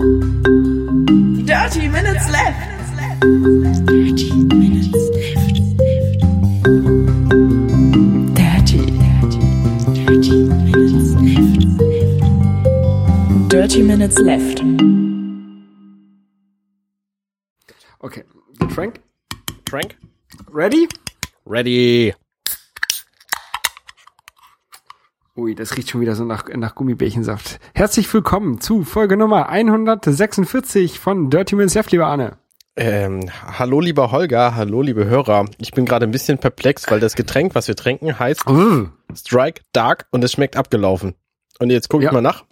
Dirty Minutes Left. Dirty Minutes Left. Dirty, dirty, dirty Minutes Left. Dirty Minutes Left. Okay, Frank, Frank? ready? Ready. Ui, das riecht schon wieder so nach, nach Gummibärchensaft. Herzlich willkommen zu Folge Nummer 146 von Dirty Minutes Left, lieber Arne. Ähm, hallo lieber Holger, hallo liebe Hörer. Ich bin gerade ein bisschen perplex, weil das Getränk, was wir trinken, heißt Uh, Strike Dark und es schmeckt abgelaufen. Und jetzt guck Ja. ich mal nach.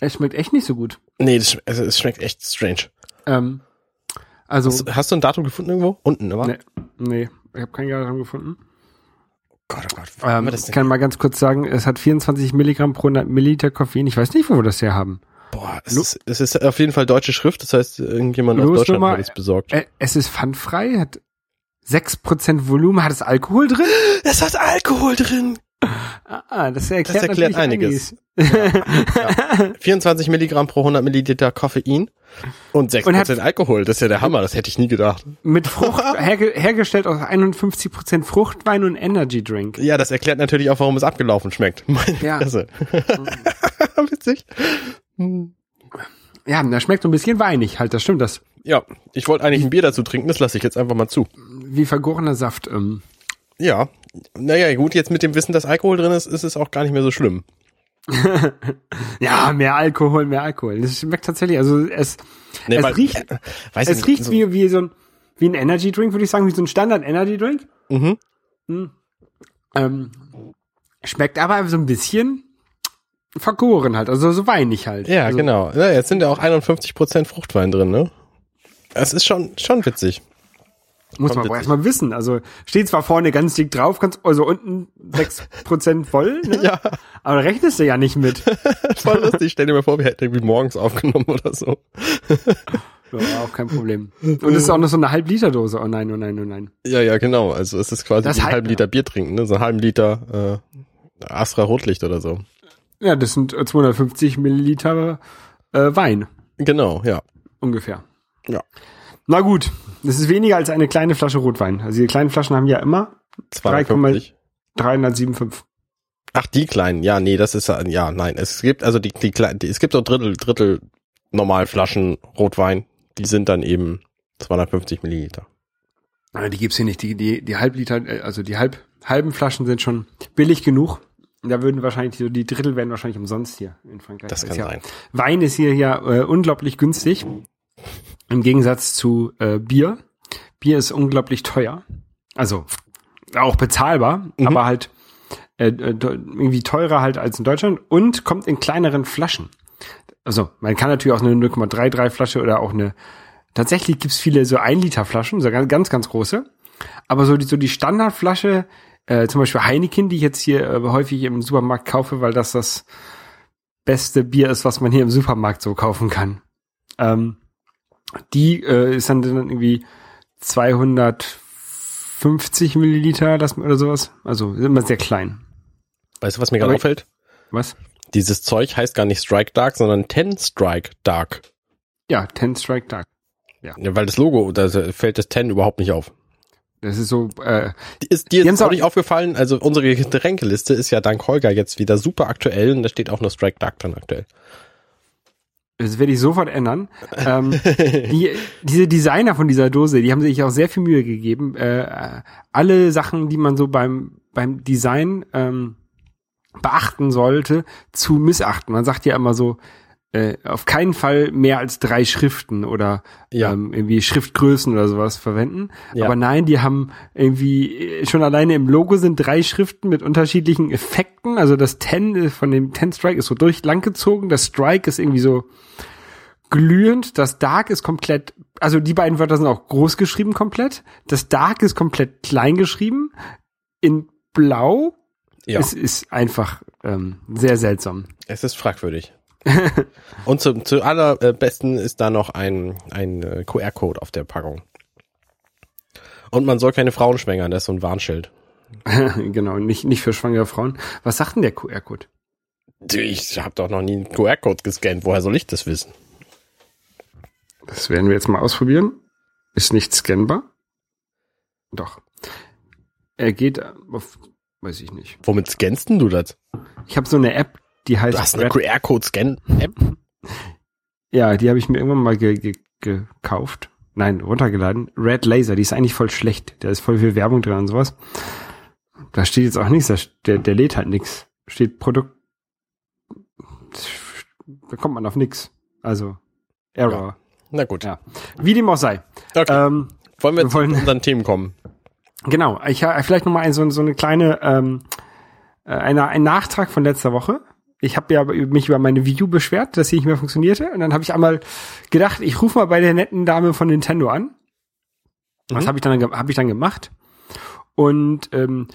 es schmeckt echt nicht so gut. Nee, das, also, es schmeckt echt strange. Ähm, also, Hast, hast du ein Datum gefunden irgendwo? Unten, aber? nee, nee, ich habe kein Datum gefunden. Gott, oh Gott. Ähm, ich kann mal ganz kurz sagen, es hat 24 Milligramm pro 100 Milliliter Koffein. Ich weiß nicht, wo wir das her haben. Boah, es ist, es ist auf jeden Fall deutsche Schrift, das heißt, irgendjemand aus Deutschland Losnummer- hat es besorgt. Äh, es ist pfandfrei, hat 6% Volumen, hat es Alkohol drin? Es hat Alkohol drin. Ah, das erklärt, Das erklärt natürlich einiges. 24 Milligramm pro 100 Milliliter Koffein und 6% Und hat- Alkohol. Das ist ja der Hammer, das hätte ich nie gedacht. Mit Frucht, herge hergestellt aus 51% Fruchtwein und Energy Drink. Ja, das erklärt natürlich auch, warum es abgelaufen schmeckt. Meine Ja. Fresse. Witzig. Ja, das schmeckt so ein bisschen weinig halt, das stimmt, das. Ja, ich wollte eigentlich ein Bier dazu trinken, das lasse ich jetzt einfach mal zu. Wie vergorener Saft. Ähm. Ja, naja, gut, jetzt mit dem Wissen, dass Alkohol drin ist, ist es auch gar nicht mehr so schlimm. Ja, mehr Alkohol, mehr Alkohol. Das schmeckt tatsächlich, also es, Nee, es weil- riecht, äh, es ich riecht nicht, so- wie, wie so ein, wie ein Energy Drink, würde ich sagen, wie so ein Standard Energy Drink. Mhm. Ähm, schmeckt aber so ein bisschen vergoren halt, also so weinig halt. Ja, also, genau. Ja, jetzt sind ja auch 51% Fruchtwein drin, ne? Es ist schon, schon witzig. Muss man aber erstmal wissen. Also steht zwar vorne ganz dick drauf, kannst also unten 6% voll, ne? Ja, aber da rechnest du ja nicht mit. voll lustig. Stell dir mal vor, wir hätten irgendwie morgens aufgenommen oder so. Ja, auch kein Problem. Und es ist auch noch so eine Halb-Liter-Dose. Oh nein, oh nein, oh nein. Ja, ja, genau. Also es ist quasi Das wie einen halt- halben Liter Bier trinken, ne? So einen halben Liter äh, Astra Rotlicht oder so. Ja, das sind äh, 250 Milliliter äh, Wein Genau, ja. ungefähr. Ja. Na gut, das ist weniger als eine kleine Flasche Rotwein. Also die kleinen Flaschen haben ja immer 250. 307,5. Ach, die kleinen. Ja, nee, das ist ja, ja, nein. Es gibt also die, die kleinen, die, es gibt so Drittel, Drittel Normalflaschen Rotwein. Die sind dann eben 250 Milliliter. Die gibt's hier nicht. Die, die, die Halbliter, äh, also die halb, halben Flaschen sind schon billig genug. Da würden wahrscheinlich, die, die Drittel werden wahrscheinlich umsonst hier in Frankreich. Das kann ja, sein. Wein ist hier ja äh, unglaublich günstig. Im Gegensatz zu äh, Bier. Bier ist unglaublich teuer. Also auch bezahlbar, Mhm. aber halt äh, irgendwie teurer halt als in Deutschland und kommt in kleineren Flaschen. Also man kann natürlich auch eine 0,33 Flasche oder auch eine Tatsächlich gibt's viele so 1 Liter Flaschen, so ganz, ganz, ganz große. Aber so die, so die Standardflasche, äh, zum Beispiel Heineken, die ich jetzt hier äh, häufig im Supermarkt kaufe, weil das das beste Bier ist, was man hier im Supermarkt so kaufen kann. Ähm, die äh, ist dann, dann irgendwie 250 Milliliter das, oder sowas. Also ist immer sehr klein. Weißt du, was mir gerade auffällt? Was? Dieses Zeug heißt gar nicht Strike Dark, sondern Ten Strike Dark. Ja, Ten Strike Dark. Ja, weil das Logo, da fällt das Ten überhaupt nicht auf. Das ist so, äh, Die Ist dir haben's auch nicht aufgefallen? Also unsere Getränkeliste ist ja dank Holger jetzt wieder super aktuell und da steht auch nur Strike Dark dran aktuell. Das werde ich sofort ändern. ähm, die, diese Designer von dieser Dose, die haben sich auch sehr viel Mühe gegeben. Äh, alle Sachen, die man so beim, beim Design ähm, beachten sollte, zu missachten. Man sagt ja immer so, äh, auf keinen Fall mehr als drei Schriften oder Ja. ähm, irgendwie Schriftgrößen oder sowas verwenden. Ja. Aber nein, die haben irgendwie äh, schon alleine im Logo sind drei Schriften mit unterschiedlichen Effekten. Also das Ten äh, von dem Ten Strike ist so durch lang gezogen, das Strike ist irgendwie so glühend, das Dark ist komplett, also die beiden Wörter sind auch groß geschrieben komplett. Das Dark ist komplett klein geschrieben in Blau. Ja, Es ist einfach ähm, sehr seltsam. es ist fragwürdig. und zu, zu allerbesten ist da noch ein, ein äh, QR-Code auf der Packung. Und man soll keine Frauen schwängern, das ist so ein Warnschild. genau, nicht, nicht für schwangere Frauen. Was sagt denn der QR-Code? Ich habe doch noch nie einen QR-Code gescannt, woher soll ich das wissen? Das werden wir jetzt mal ausprobieren. Ist nicht scannbar. Doch. Er geht auf, weiß ich nicht. Womit scannst denn du das? Ich habe so eine App, die heißt Du hast eine QR-Code-Scan-App? Ja, die habe ich mir irgendwann mal ge ge gekauft. Nein, runtergeladen. Red Laser, die ist eigentlich voll schlecht. Da ist voll viel Werbung drin und sowas. Da steht jetzt auch nichts, der, der lädt halt nichts. Steht Produkt. Da kommt man auf nix. Also Error. Na gut. Ja. Wie dem auch sei. Okay. Ähm, wollen wir wir zu wollen- unseren Themen kommen? Genau, ich habe vielleicht noch mal ein, so, so eine kleine ähm, äh, eine, ein Nachtrag von letzter Woche. Ich habe ja mich über meine Wii U beschwert, dass sie nicht mehr funktionierte. Und dann habe ich einmal gedacht, ich rufe mal bei der netten Dame von Nintendo an. Was Mhm. habe ich dann ge- hab ich dann gemacht? Und ähm,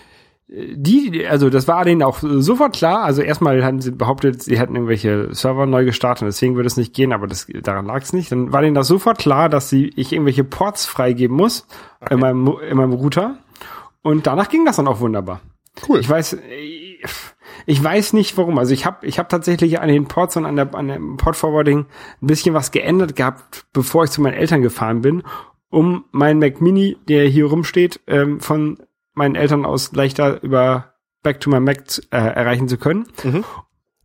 die, also das war denen auch sofort klar. Also erstmal hatten sie behauptet, sie hätten irgendwelche Server neu gestartet deswegen würde es nicht gehen, aber das, daran lag es nicht. Dann war denen das sofort klar, dass sie, ich irgendwelche Ports freigeben muss in, meinem, in meinem Router. Und danach ging das dann auch wunderbar. Cool. Ich weiß, ich weiß nicht warum. Also ich habe ich hab tatsächlich an den Ports und an, der, an dem Port Forwarding ein bisschen was geändert gehabt, bevor ich zu meinen Eltern gefahren bin, um meinen Mac Mini, der hier rumsteht, ähm, von meinen Eltern aus leichter über Back to my Mac äh, erreichen zu können. Mhm.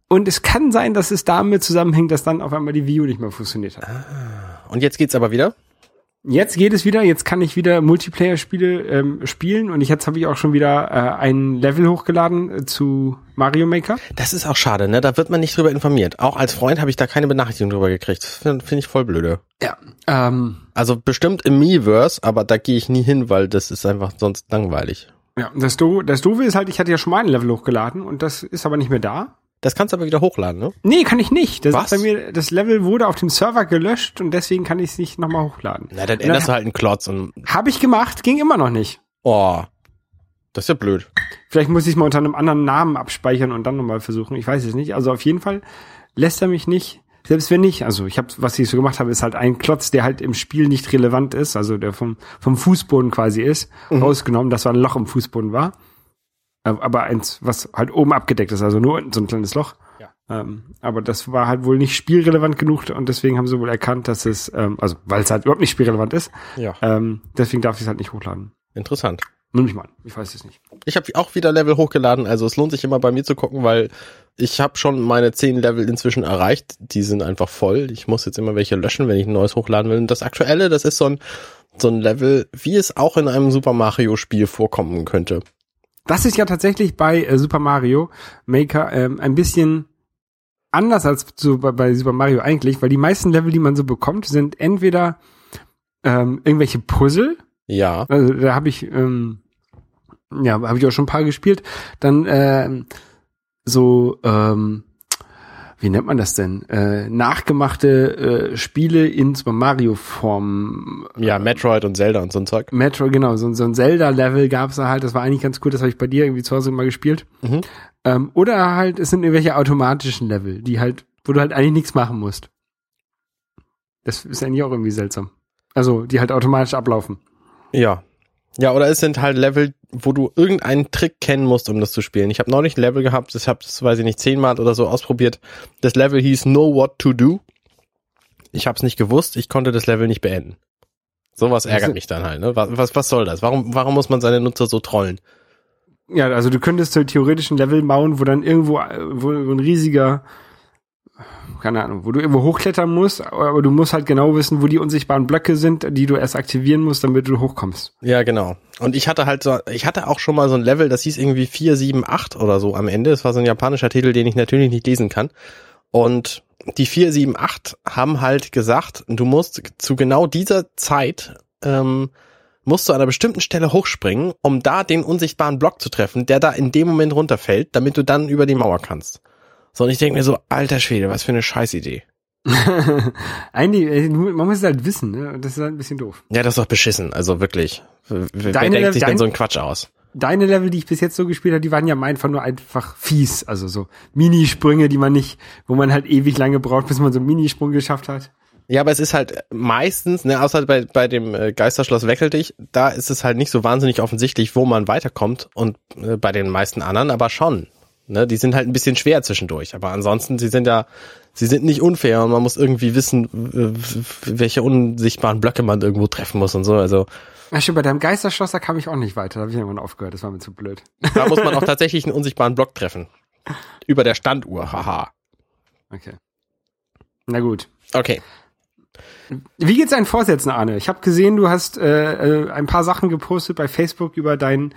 Und es kann sein, dass es damit zusammenhängt, dass dann auf einmal die U nicht mehr funktioniert hat. Und jetzt geht's aber wieder? Jetzt geht es wieder, jetzt kann ich wieder Multiplayer-Spiele ähm, spielen und ich, jetzt habe ich auch schon wieder äh, ein Level hochgeladen äh, zu Mario Maker. Das ist auch schade, ne? Da wird man nicht drüber informiert. Auch als Freund habe ich da keine Benachrichtigung drüber gekriegt. Finde find ich voll blöde. Ja. Ähm, Also bestimmt im Miiverse, aber da gehe ich nie hin, weil das ist einfach sonst langweilig. ja, das, Do das Doofe ist halt, ich hatte ja schon mal ein Level hochgeladen und das ist aber nicht mehr da. Das kannst du aber wieder hochladen, ne? Nee, kann ich nicht. Das Was? ist bei mir, das Level wurde auf dem Server gelöscht und deswegen kann ich es nicht nochmal hochladen. Na, dann änderst du halt einen Klotz und Habe ich gemacht, ging immer noch nicht. oh, das ist ja blöd. Vielleicht muss ich es mal unter einem anderen Namen abspeichern und dann nochmal versuchen. Ich weiß es nicht. Also auf jeden Fall lässt er mich nicht. Selbst wenn nicht, also ich habe, was ich so gemacht habe, ist halt ein Klotz, der halt im Spiel nicht relevant ist, also der vom, vom Fußboden quasi ist, rausgenommen, dass da ein Loch im Fußboden war. Äh, Aber eins, was halt oben abgedeckt ist, also nur unten so ein kleines Loch. Ja. Ähm, aber das war halt wohl nicht spielrelevant genug und deswegen haben sie wohl erkannt, dass es, ähm, also weil es halt überhaupt nicht spielrelevant ist, Ja, ähm, deswegen darf ich es halt nicht hochladen. interessant. Nimm mich mal an, ich weiß es nicht. Ich habe auch wieder Level hochgeladen, also es lohnt sich immer bei mir zu gucken, weil ich habe schon meine 10 Level inzwischen erreicht. Die sind einfach voll. Ich muss jetzt immer welche löschen, wenn ich ein neues hochladen will. Und das aktuelle, das ist so ein, so ein Level, wie es auch in einem Super Mario Spiel vorkommen könnte. Das ist ja tatsächlich bei äh, Super Mario Maker ähm, ein bisschen anders als so bei, bei Super Mario eigentlich, weil die meisten Level, die man so bekommt, sind entweder ähm, irgendwelche Puzzle, Ja, also da habe ich ähm, ja habe ich auch schon ein paar gespielt, dann ähm, so ähm, wie nennt man das denn? Äh, nachgemachte äh, Spiele in Super Mario Form. ja, Metroid und Zelda und so ein Zeug. Metro, genau, so, so ein Zelda-Level gab's da halt, das war eigentlich ganz cool, das habe ich bei dir irgendwie zu Hause mal gespielt. Mhm. Ähm, oder halt, es sind irgendwelche automatischen Level, die halt, wo du halt eigentlich nichts machen musst. Das ist eigentlich auch irgendwie seltsam. Also, die halt automatisch ablaufen. Ja. Ja, oder es sind halt Level, wo du irgendeinen Trick kennen musst, um das zu spielen. Ich habe neulich ein Level gehabt, das habe das weiß ich nicht zehnmal oder so ausprobiert. Das Level hieß Know What to Do. Ich habe es nicht gewusst, ich konnte das Level nicht beenden. Sowas ärgert Also- mich dann halt. Ne? Was, was, was soll das? Warum, warum muss man seine Nutzer so trollen? Ja, also du könntest theoretisch ein Level bauen, wo dann irgendwo, äh, wo ein riesiger, keine Ahnung, wo du irgendwo hochklettern musst, aber du musst halt genau wissen, wo die unsichtbaren Blöcke sind, die du erst aktivieren musst, damit du hochkommst. Ja, genau. Und ich hatte halt so, ich hatte auch schon mal so ein Level, das hieß irgendwie 478 oder so am Ende. Das war so ein japanischer Titel, den ich natürlich nicht lesen kann. Und die 478 haben halt gesagt, du musst zu genau dieser Zeit, ähm, musst du an einer bestimmten Stelle hochspringen, um da den unsichtbaren Block zu treffen, der da in dem Moment runterfällt, damit du dann über die Mauer kannst. So, und ich denke mir so, alter Schwede, was für eine Scheißidee. Eigentlich, äh, man muss es halt wissen, ne? Das ist halt ein bisschen doof. Ja, das ist doch beschissen, also wirklich. Wer wer Deine- denkt sich denn so einen Quatsch aus? Deine Level, die ich bis jetzt so gespielt habe, die waren ja einfach nur einfach fies. Also so Minisprünge, die man nicht, wo man halt ewig lange braucht, bis man so einen Minisprung geschafft hat. Ja, aber es ist halt meistens, ne, außer bei, bei dem äh, Geisterschloss Weckeldich, da ist es halt nicht so wahnsinnig offensichtlich, wo man weiterkommt und äh, bei den meisten anderen aber schon. Ne, die sind halt ein bisschen schwer zwischendurch, aber ansonsten, sie sind ja, sie sind nicht unfair und man muss irgendwie wissen, welche unsichtbaren Blöcke man irgendwo treffen muss und so. Also Ja, stimmt, bei deinem Geisterschloss, da kam ich auch nicht weiter. Da habe ich irgendwann aufgehört. Das war mir zu blöd. da muss man auch tatsächlich einen unsichtbaren Block treffen. Über der Standuhr, haha. Okay. Na gut. Okay. Wie geht's deinen Vorsätzen, Arne? Ich habe gesehen, du hast äh, äh, ein paar Sachen gepostet bei Facebook über deinen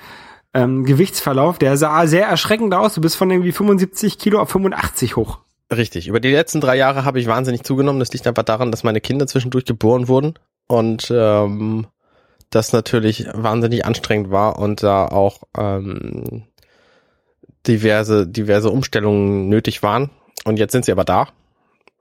ähm, Gewichtsverlauf. Der sah sehr erschreckend aus. Du bist von irgendwie 75 Kilo auf 85 hoch. Richtig. Über die letzten drei Jahre habe ich wahnsinnig zugenommen. Das liegt einfach daran, dass meine Kinder zwischendurch geboren wurden und ähm, das natürlich wahnsinnig anstrengend war und da auch ähm, diverse diverse Umstellungen nötig waren. Und jetzt sind sie aber da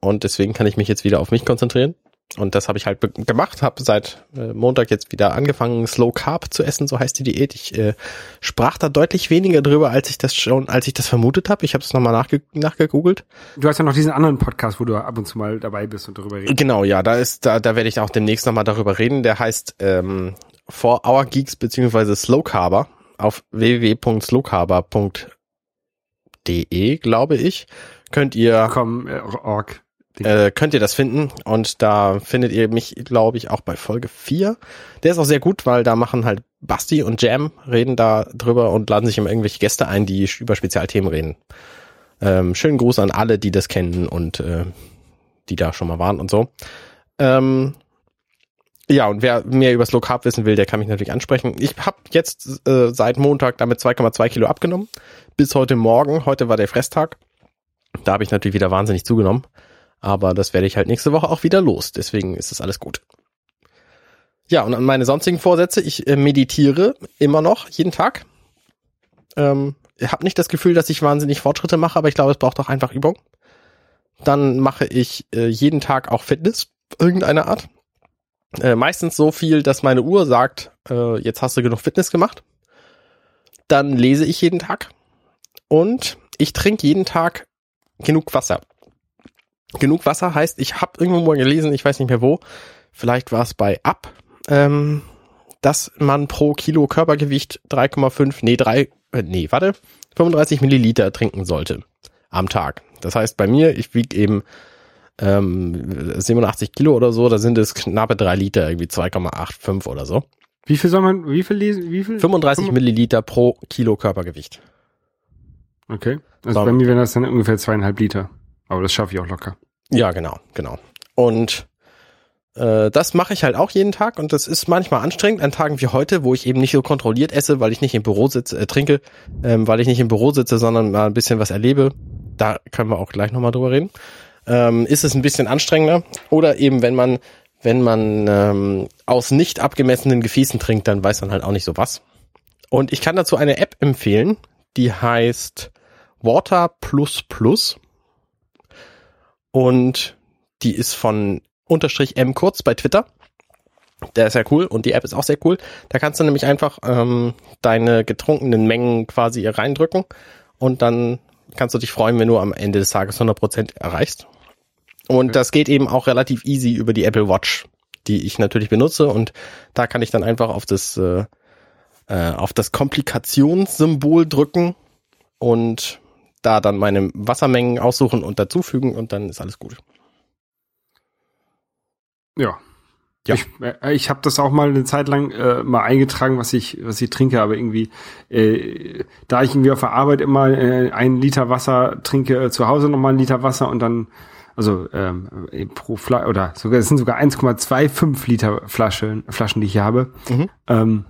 und deswegen kann ich mich jetzt wieder auf mich konzentrieren. Und das habe ich halt gemacht, habe seit äh, Montag jetzt wieder angefangen, Slow Carb zu essen, so heißt die Diät. Ich äh, sprach da deutlich weniger drüber, als ich das schon, als ich das vermutet habe. Ich habe es nochmal nachge nachgegoogelt. Du hast ja noch diesen anderen Podcast, wo du ab und zu mal dabei bist und darüber redest. Genau, ja, da ist, da, da werde ich auch demnächst nochmal darüber reden. Der heißt ähm, For Our Geeks beziehungsweise Slow Carber auf www.slowcarber.de, glaube ich. Könnt ihr Komm, äh, Org. Äh, könnt ihr das finden und da findet ihr mich, glaube ich, auch bei Folge 4. Der ist auch sehr gut, weil da machen halt Basti und Jam reden da drüber und laden sich immer irgendwelche Gäste ein, die über Spezialthemen reden. Ähm, schönen Gruß an alle, die das kennen und äh, die da schon mal waren und so. Ähm, ja, und wer mehr über Slow Carb wissen will, der kann mich natürlich ansprechen. Ich habe jetzt äh, seit Montag damit 2,2 Kilo abgenommen. Bis heute Morgen. Heute war der Fresstag. Da habe ich natürlich wieder wahnsinnig zugenommen. Aber das werde ich halt nächste Woche auch wieder los. Deswegen ist das alles gut. Ja, und an meine sonstigen Vorsätze. Ich äh, meditiere immer noch jeden Tag. Ähm, ich habe nicht das Gefühl, dass ich wahnsinnig Fortschritte mache, aber ich glaube, es braucht auch einfach Übung. Dann mache ich äh, jeden Tag auch Fitness irgendeiner Art. Äh, meistens so viel, dass meine Uhr sagt, äh, jetzt hast du genug Fitness gemacht. Dann lese ich jeden Tag. Und ich trinke jeden Tag genug Wasser. Genug Wasser heißt, ich habe irgendwo mal gelesen, ich weiß nicht mehr wo, vielleicht war es bei Up, ähm, dass man pro Kilo Körpergewicht 3,5, nee, 3, äh, nee, warte, 35 Milliliter trinken sollte am Tag. Das heißt, bei mir, ich wiege eben ähm, 87 Kilo oder so, da sind es knappe drei Liter, irgendwie 2,85 oder so. Wie viel soll man, wie viel lesen, wie viel? 35 Milliliter pro Kilo Körpergewicht. Okay. Also So. bei mir wären das dann ungefähr zweieinhalb Liter. Aber das schaffe ich auch locker. Ja, genau, genau. Und äh, das mache ich halt auch jeden Tag und das ist manchmal anstrengend an Tagen wie heute, wo ich eben nicht so kontrolliert esse, weil ich nicht im Büro sitze, äh, trinke, ähm, weil ich nicht im Büro sitze, sondern mal ein bisschen was erlebe. Da können wir auch gleich nochmal drüber reden. Ähm, ist es ein bisschen anstrengender oder eben wenn man wenn man ähm, aus nicht abgemessenen Gefäßen trinkt, dann weiß man halt auch nicht so was. Und ich kann dazu eine App empfehlen, die heißt Water Plus Plus. Und die ist von unterstrich M kurz bei Twitter. Der ist ja cool und die App ist auch sehr cool. Da kannst du nämlich einfach ähm, deine getrunkenen Mengen quasi reindrücken und dann kannst du dich freuen, wenn du am Ende des Tages 100% erreichst. Und das geht eben auch relativ easy über die Apple Watch, die ich natürlich benutze und da kann ich dann einfach auf das äh, äh, auf das Komplikationssymbol drücken und da dann meine Wassermengen aussuchen und dazufügen und dann ist alles gut. Ja. Ja. Ich, äh, ich habe das auch mal eine Zeit lang äh, mal eingetragen, was ich, was ich trinke, aber irgendwie, äh, da ich irgendwie auf der Arbeit immer äh, einen Liter Wasser trinke, äh, zu Hause nochmal einen Liter Wasser und dann, also ähm, äh, pro Flasche, oder sogar, es sind sogar 1,25 Liter Flaschen, Flaschen, die ich hier habe. Mhm. Ähm,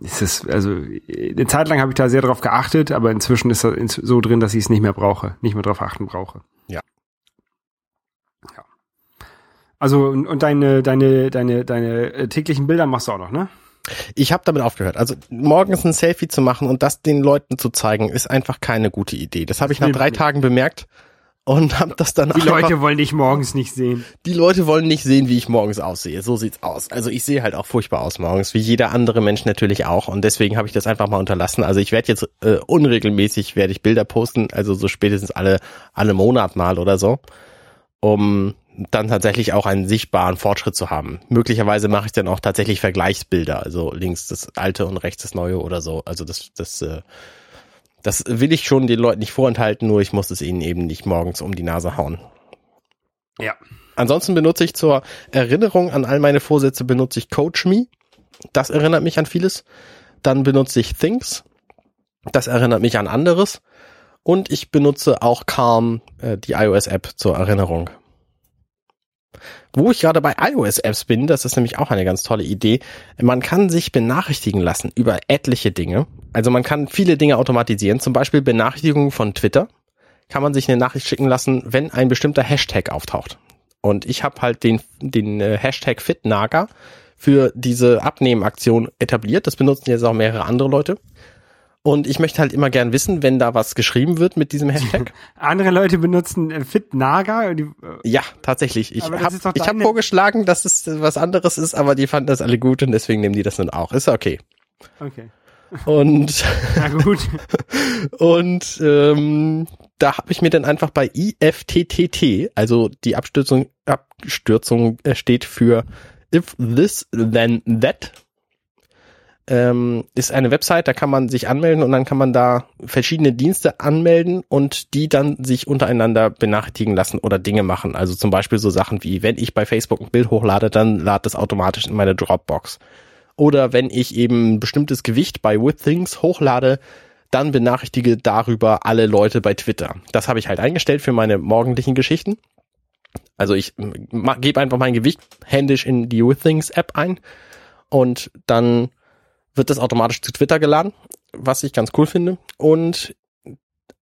ist es, also eine Zeit lang habe ich da sehr drauf geachtet, aber inzwischen ist das so drin, dass ich es nicht mehr brauche, nicht mehr drauf achten brauche. Ja. Ja. Also und, und deine deine deine deine äh, täglichen Bilder machst du auch noch, ne? Ich habe damit aufgehört. Also morgens ein Selfie zu machen und das den Leuten zu zeigen, ist einfach keine gute Idee. Das habe ich nach drei. Tagen bemerkt und habe das dann Die einfach, Leute wollen dich morgens nicht sehen. die Leute wollen nicht sehen, wie ich morgens aussehe. So sieht's aus. Also ich sehe halt auch furchtbar aus morgens, wie jeder andere Mensch natürlich auch. Und deswegen habe ich das einfach mal unterlassen. Also ich werde jetzt äh, unregelmäßig werde ich Bilder posten, also so spätestens alle alle Monat mal oder so, um dann tatsächlich auch einen sichtbaren Fortschritt zu haben. Möglicherweise mache ich dann auch tatsächlich Vergleichsbilder, also links das alte und rechts das neue oder so. Also das das äh, Das will ich schon den Leuten nicht vorenthalten, nur ich muss es ihnen eben nicht morgens um die Nase hauen. Ja. Ansonsten benutze ich zur Erinnerung an all meine Vorsätze benutze ich Coach Me. Das erinnert mich an vieles. Dann benutze ich Things. Das erinnert mich an anderes. Und ich benutze auch Calm, äh, die iOS-App zur Erinnerung. Wo ich gerade bei iOS-Apps bin, das ist nämlich auch eine ganz tolle Idee. Man kann sich benachrichtigen lassen über etliche Dinge. Also man kann viele Dinge automatisieren, zum Beispiel Benachrichtigungen von Twitter. Kann man sich eine Nachricht schicken lassen, wenn ein bestimmter Hashtag auftaucht. Und ich habe halt den, den äh, Hashtag FitNaga für diese Abnehmaktion etabliert. Das benutzen jetzt auch mehrere andere Leute. Und ich möchte halt immer gern wissen, wenn da was geschrieben wird mit diesem Hashtag. Andere Leute benutzen äh, FitNaga. die, äh, Ja, tatsächlich. Ich habe ich hab deine- vorgeschlagen, dass es was anderes ist, aber die fanden das alle gut und deswegen nehmen die das dann auch. Ist okay. Okay. Und Na gut. und ähm, da habe ich mir dann einfach bei IFTTT, also die Abstürzung Abstürzung äh, steht für If This Then That, ähm, ist eine Website, da kann man sich anmelden und dann kann man da verschiedene Dienste anmelden und die dann sich untereinander benachrichtigen lassen oder Dinge machen. Also zum Beispiel so Sachen wie, wenn ich bei Facebook ein Bild hochlade, dann lad das automatisch in meine Dropbox. Oder wenn ich eben ein bestimmtes Gewicht bei Withings hochlade, dann benachrichtige darüber alle Leute bei Twitter. Das habe ich halt eingestellt für meine morgendlichen Geschichten. Also ich gebe einfach mein Gewicht händisch in die Withings App ein und dann wird das automatisch zu Twitter geladen, was ich ganz cool finde. Und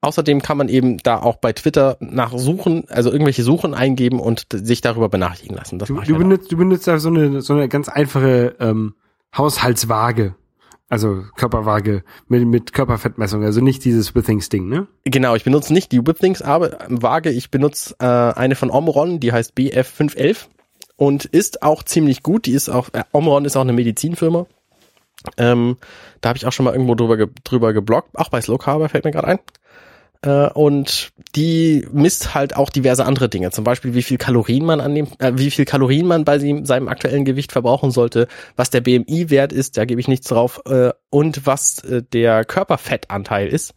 außerdem kann man eben da auch bei Twitter nach Suchen, also irgendwelche Suchen eingeben und sich darüber benachrichtigen lassen. Das Du, du, halt benutzt, du benutzt da so eine, so eine ganz einfache ähm, Haushaltswaage. Also Körperwaage mit, mit Körperfettmessung. Also nicht dieses Withings-Ding, ne? Genau, ich benutze nicht die Whipthings, aber Waage, ich benutze äh, eine von Omron, die heißt BF511 und ist auch ziemlich gut. Die ist auch, äh, Omron ist auch eine Medizinfirma. Ähm, da habe ich auch schon mal irgendwo drüber, ge drüber gebloggt, auch bei Slow Carber fällt mir gerade ein. Äh, und die misst halt auch diverse andere Dinge, zum Beispiel wie viel Kalorien man an dem, äh, wie viel Kalorien man bei seinem, aktuellen Gewicht verbrauchen sollte, was der BMI-Wert ist, da gebe ich nichts drauf, äh, und was äh, der Körperfettanteil ist.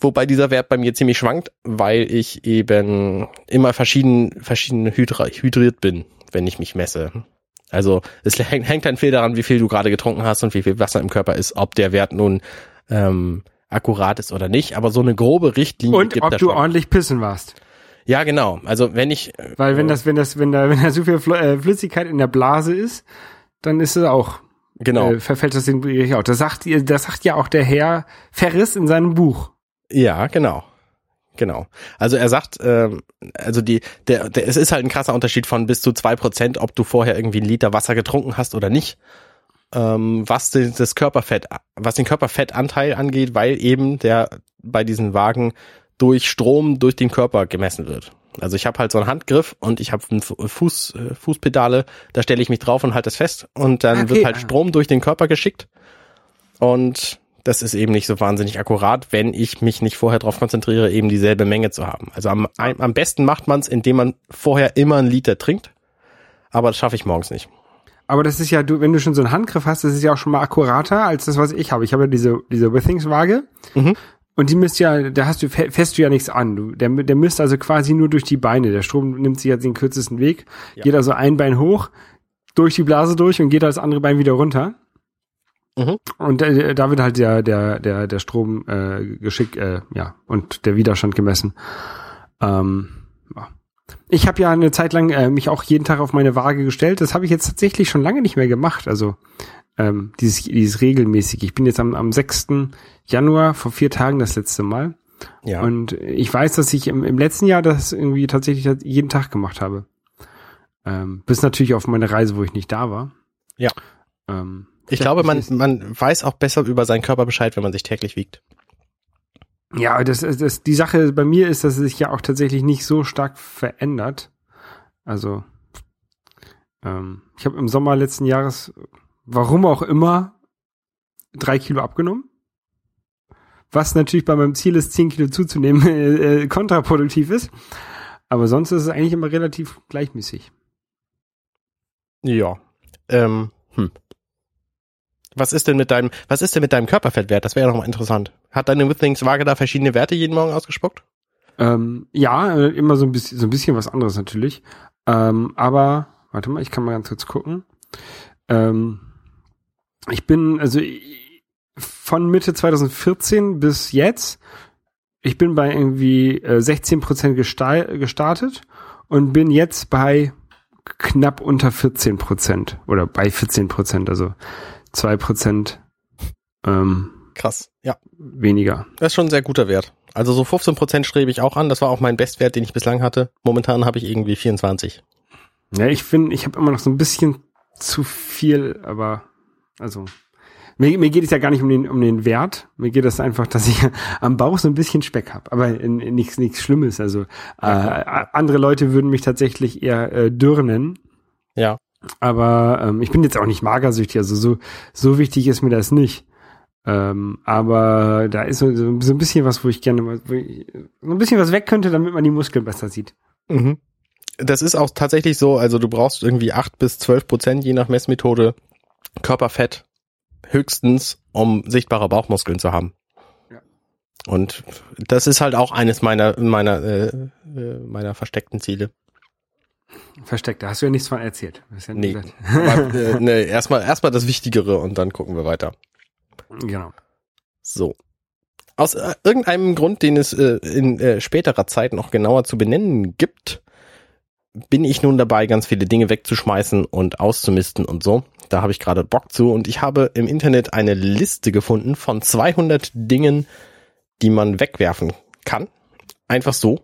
Wobei dieser Wert bei mir ziemlich schwankt, weil ich eben immer verschieden, verschieden hydriert bin, wenn ich mich messe. Also es hängt, dann viel daran, wie viel du gerade getrunken hast und wie viel Wasser im Körper ist, ob der Wert nun ähm, akkurat ist oder nicht. Aber so eine grobe Richtlinie Und ob du schon. ordentlich pissen warst. Ja, genau. Also wenn ich äh, Weil wenn das, wenn das, wenn da, wenn da so viel äh, Flüssigkeit in der Blase ist, dann ist es auch, genau, äh, verfällt das den auch. Das sagt, das sagt ja auch der Herr Ferris in seinem Buch. ja, genau. Genau. Also er sagt, ähm, also die, der, der, es ist halt ein krasser Unterschied von bis zu zwei Prozent, ob du vorher irgendwie einen Liter Wasser getrunken hast oder nicht. Ähm, was den, das Körperfett, was den Körperfettanteil angeht, weil eben der bei diesen Wagen durch Strom durch den Körper gemessen wird. Also ich habe halt so einen Handgriff und ich habe Fuß, äh, Fußpedale, da stelle ich mich drauf und halte es fest und dann Okay, wird halt ah. Strom durch den Körper geschickt und das ist eben nicht so wahnsinnig akkurat, wenn ich mich nicht vorher darauf konzentriere, eben dieselbe Menge zu haben. Also am, am besten macht man es, indem man vorher immer einen Liter trinkt, aber das schaffe ich morgens nicht. Aber das ist ja, du, wenn du schon so einen Handgriff hast, das ist ja auch schon mal akkurater als das, was ich habe. Ich habe ja diese, diese Withings-Waage. Mhm. Und die misst ja, da hast du, fä- fässt du ja nichts an. Du, der, der misst also quasi nur durch die Beine. Der Strom nimmt sich jetzt den kürzesten Weg, Ja. geht also ein Bein hoch, durch die Blase durch und geht das andere Bein wieder runter. Mhm. Und äh, da wird halt der, der, der, der Strom äh, geschick, äh, ja, und der Widerstand gemessen. Ähm, ja. Ich habe ja eine Zeit lang äh, mich auch jeden Tag auf meine Waage gestellt. Das habe ich jetzt tatsächlich schon lange nicht mehr gemacht. Also ähm, dieses, dieses regelmäßig. Ich bin jetzt am, am 6. Januar, vor vier Tagen das letzte Mal. Ja. Und ich weiß, dass ich im, im letzten Jahr das irgendwie tatsächlich jeden Tag gemacht habe. Ähm, bis natürlich auf meine Reise, wo ich nicht da war. Ja. Ähm, ich glaube, man, man weiß auch besser über seinen Körper Bescheid, wenn man sich täglich wiegt. Ja, das, das, die Sache bei mir ist, dass es sich ja auch tatsächlich nicht so stark verändert. Also, ähm, ich habe im Sommer letzten Jahres, warum auch immer, drei Kilo abgenommen. Was natürlich bei meinem Ziel ist, zehn Kilo zuzunehmen, äh, äh, kontraproduktiv ist. Aber sonst ist es eigentlich immer relativ gleichmäßig. Ja. Ähm, hm. Was ist denn mit deinem, was ist denn mit deinem Körperfettwert? Das wäre ja nochmal interessant. Hat deine Withlings-Waage da verschiedene Werte jeden Morgen ausgespuckt? Ähm, ja, äh, immer so ein bisschen, so ein bisschen was anderes natürlich. Ähm, aber, warte mal, ich kann mal ganz kurz gucken. Ähm, ich bin, also von Mitte 2014 bis jetzt, ich bin bei irgendwie äh, 16% gesta gestartet und bin jetzt bei knapp unter 14% oder bei 14%, also 2% ähm, Krass. Ja. weniger. Das ist schon ein sehr guter Wert. Also so 15% strebe ich auch an. Das war auch mein Bestwert, den ich bislang hatte. Momentan habe ich irgendwie 24. Ja, ich finde, ich habe immer noch so ein bisschen zu viel, aber also mir, mir geht es ja gar nicht um den um den Wert. Mir geht es einfach, dass ich am Bauch so ein bisschen Speck habe, aber in, in nichts nichts Schlimmes. Also äh, andere Leute würden mich tatsächlich eher äh, dürr nennen, Ja. Aber ähm, ich bin jetzt auch nicht magersüchtig. Also so so wichtig ist mir das nicht. Ähm, aber da ist so, so ein bisschen was, wo ich gerne mal, wo ich, so ein bisschen was weg könnte, damit man die Muskeln besser sieht. Mhm. Das ist auch tatsächlich so, also du brauchst irgendwie 8 bis 12 Prozent je nach Messmethode Körperfett höchstens, um sichtbare Bauchmuskeln zu haben. Ja. Und das ist halt auch eines meiner meiner äh, äh, meiner versteckten Ziele. Versteckt, da hast du ja nichts von erzählt. Ja Nee. Aber, äh, nee, erstmal erstmal das Wichtigere und dann gucken wir weiter. Genau. So. Aus äh, irgendeinem Grund, den es äh, in äh, späterer Zeit noch genauer zu benennen gibt, bin ich nun dabei, ganz viele Dinge wegzuschmeißen und auszumisten und so. Da habe ich gerade Bock zu und ich habe im Internet eine Liste gefunden von 200 Dingen, die man wegwerfen kann. Einfach so.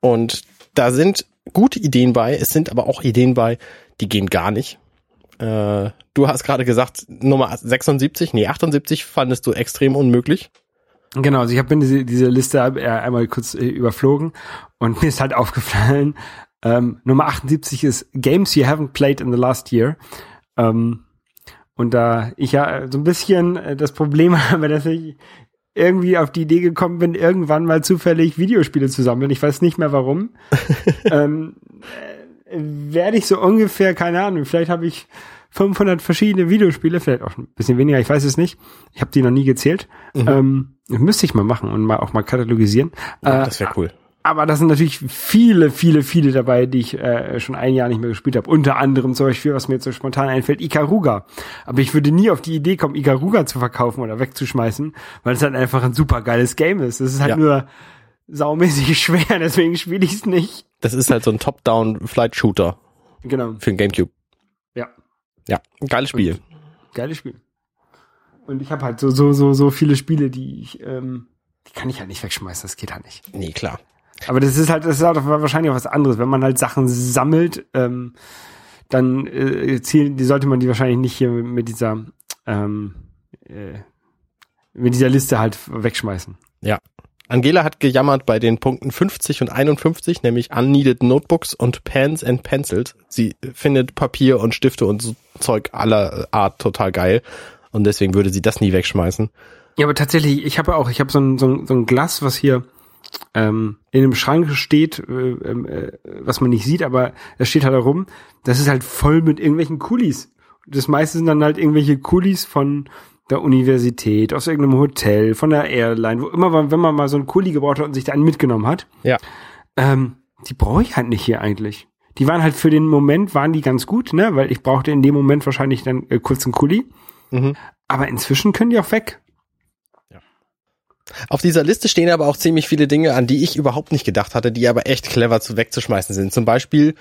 Und da sind gute Ideen bei, es sind aber auch Ideen bei, die gehen gar nicht. Äh, du hast gerade gesagt, Nummer 76, nee, 78 fandest du extrem unmöglich. Genau, also ich habe diese, diese Liste äh, einmal kurz äh, überflogen und mir ist halt aufgefallen, ähm, Nummer 78 ist Games you haven't played in the last year. Ähm, und da ich ja so ein bisschen äh, das Problem habe, dass ich irgendwie auf die Idee gekommen bin, irgendwann mal zufällig Videospiele zu sammeln. Ich weiß nicht mehr warum. ähm, äh, werde ich so ungefähr, keine Ahnung, vielleicht habe ich 500 verschiedene Videospiele, vielleicht auch ein bisschen weniger, ich weiß es nicht. Ich habe die noch nie gezählt. Ähm, müsste ich mal machen und mal auch mal katalogisieren. Ja, Äh, das wäre cool. Aber da sind natürlich viele, viele, viele dabei, die ich äh, schon ein Jahr nicht mehr gespielt habe. Unter anderem zum Beispiel, was mir jetzt so spontan einfällt, Ikaruga. Aber ich würde nie auf die Idee kommen, Ikaruga zu verkaufen oder wegzuschmeißen, weil es halt einfach ein super geiles Game ist. Es ist halt Ja. nur saumäßig schwer, deswegen spiele ich es nicht. Das ist halt so ein Top-Down-Flight-Shooter Genau. für den Gamecube. Ja. Ja, ein geiles Spiel. Geiles Spiel. Und ich habe halt so, so, so, so viele Spiele, die ich, ähm, die kann ich halt nicht wegschmeißen, das geht halt nicht. Nee, klar. Aber das ist halt, das ist halt wahrscheinlich auch was anderes. Wenn man halt Sachen sammelt, ähm, dann äh, zielen, die sollte man die wahrscheinlich nicht hier mit dieser ähm, äh, mit dieser Liste halt wegschmeißen. Ja. Angela hat gejammert bei den Punkten 50 und 51, nämlich Unneeded Notebooks und Pens and Pencils. Sie findet Papier und Stifte und so Zeug aller Art total geil. Und deswegen würde sie das nie wegschmeißen. Ja, aber tatsächlich, ich habe auch, ich habe so ein, so, ein, so ein Glas, was hier ähm, in einem Schrank steht, äh, ähm, äh, was man nicht sieht, aber es steht halt da rum. Das ist halt voll mit irgendwelchen Kulis. Das meiste sind dann halt irgendwelche Kulis von der Universität, aus irgendeinem Hotel, von der Airline, wo immer, wenn man mal so einen Kuli gebraucht hat und sich da einen mitgenommen hat. Ja. Ähm, die brauche ich halt nicht hier eigentlich. Die waren halt für den Moment, waren die ganz gut, ne, weil ich brauchte in dem Moment wahrscheinlich dann äh, kurz einen Kuli. Mhm. Aber inzwischen können die auch weg. Auf dieser Liste stehen aber auch ziemlich viele Dinge, an die ich überhaupt nicht gedacht hatte, die aber echt clever zu wegzuschmeißen sind. Zum Beispiel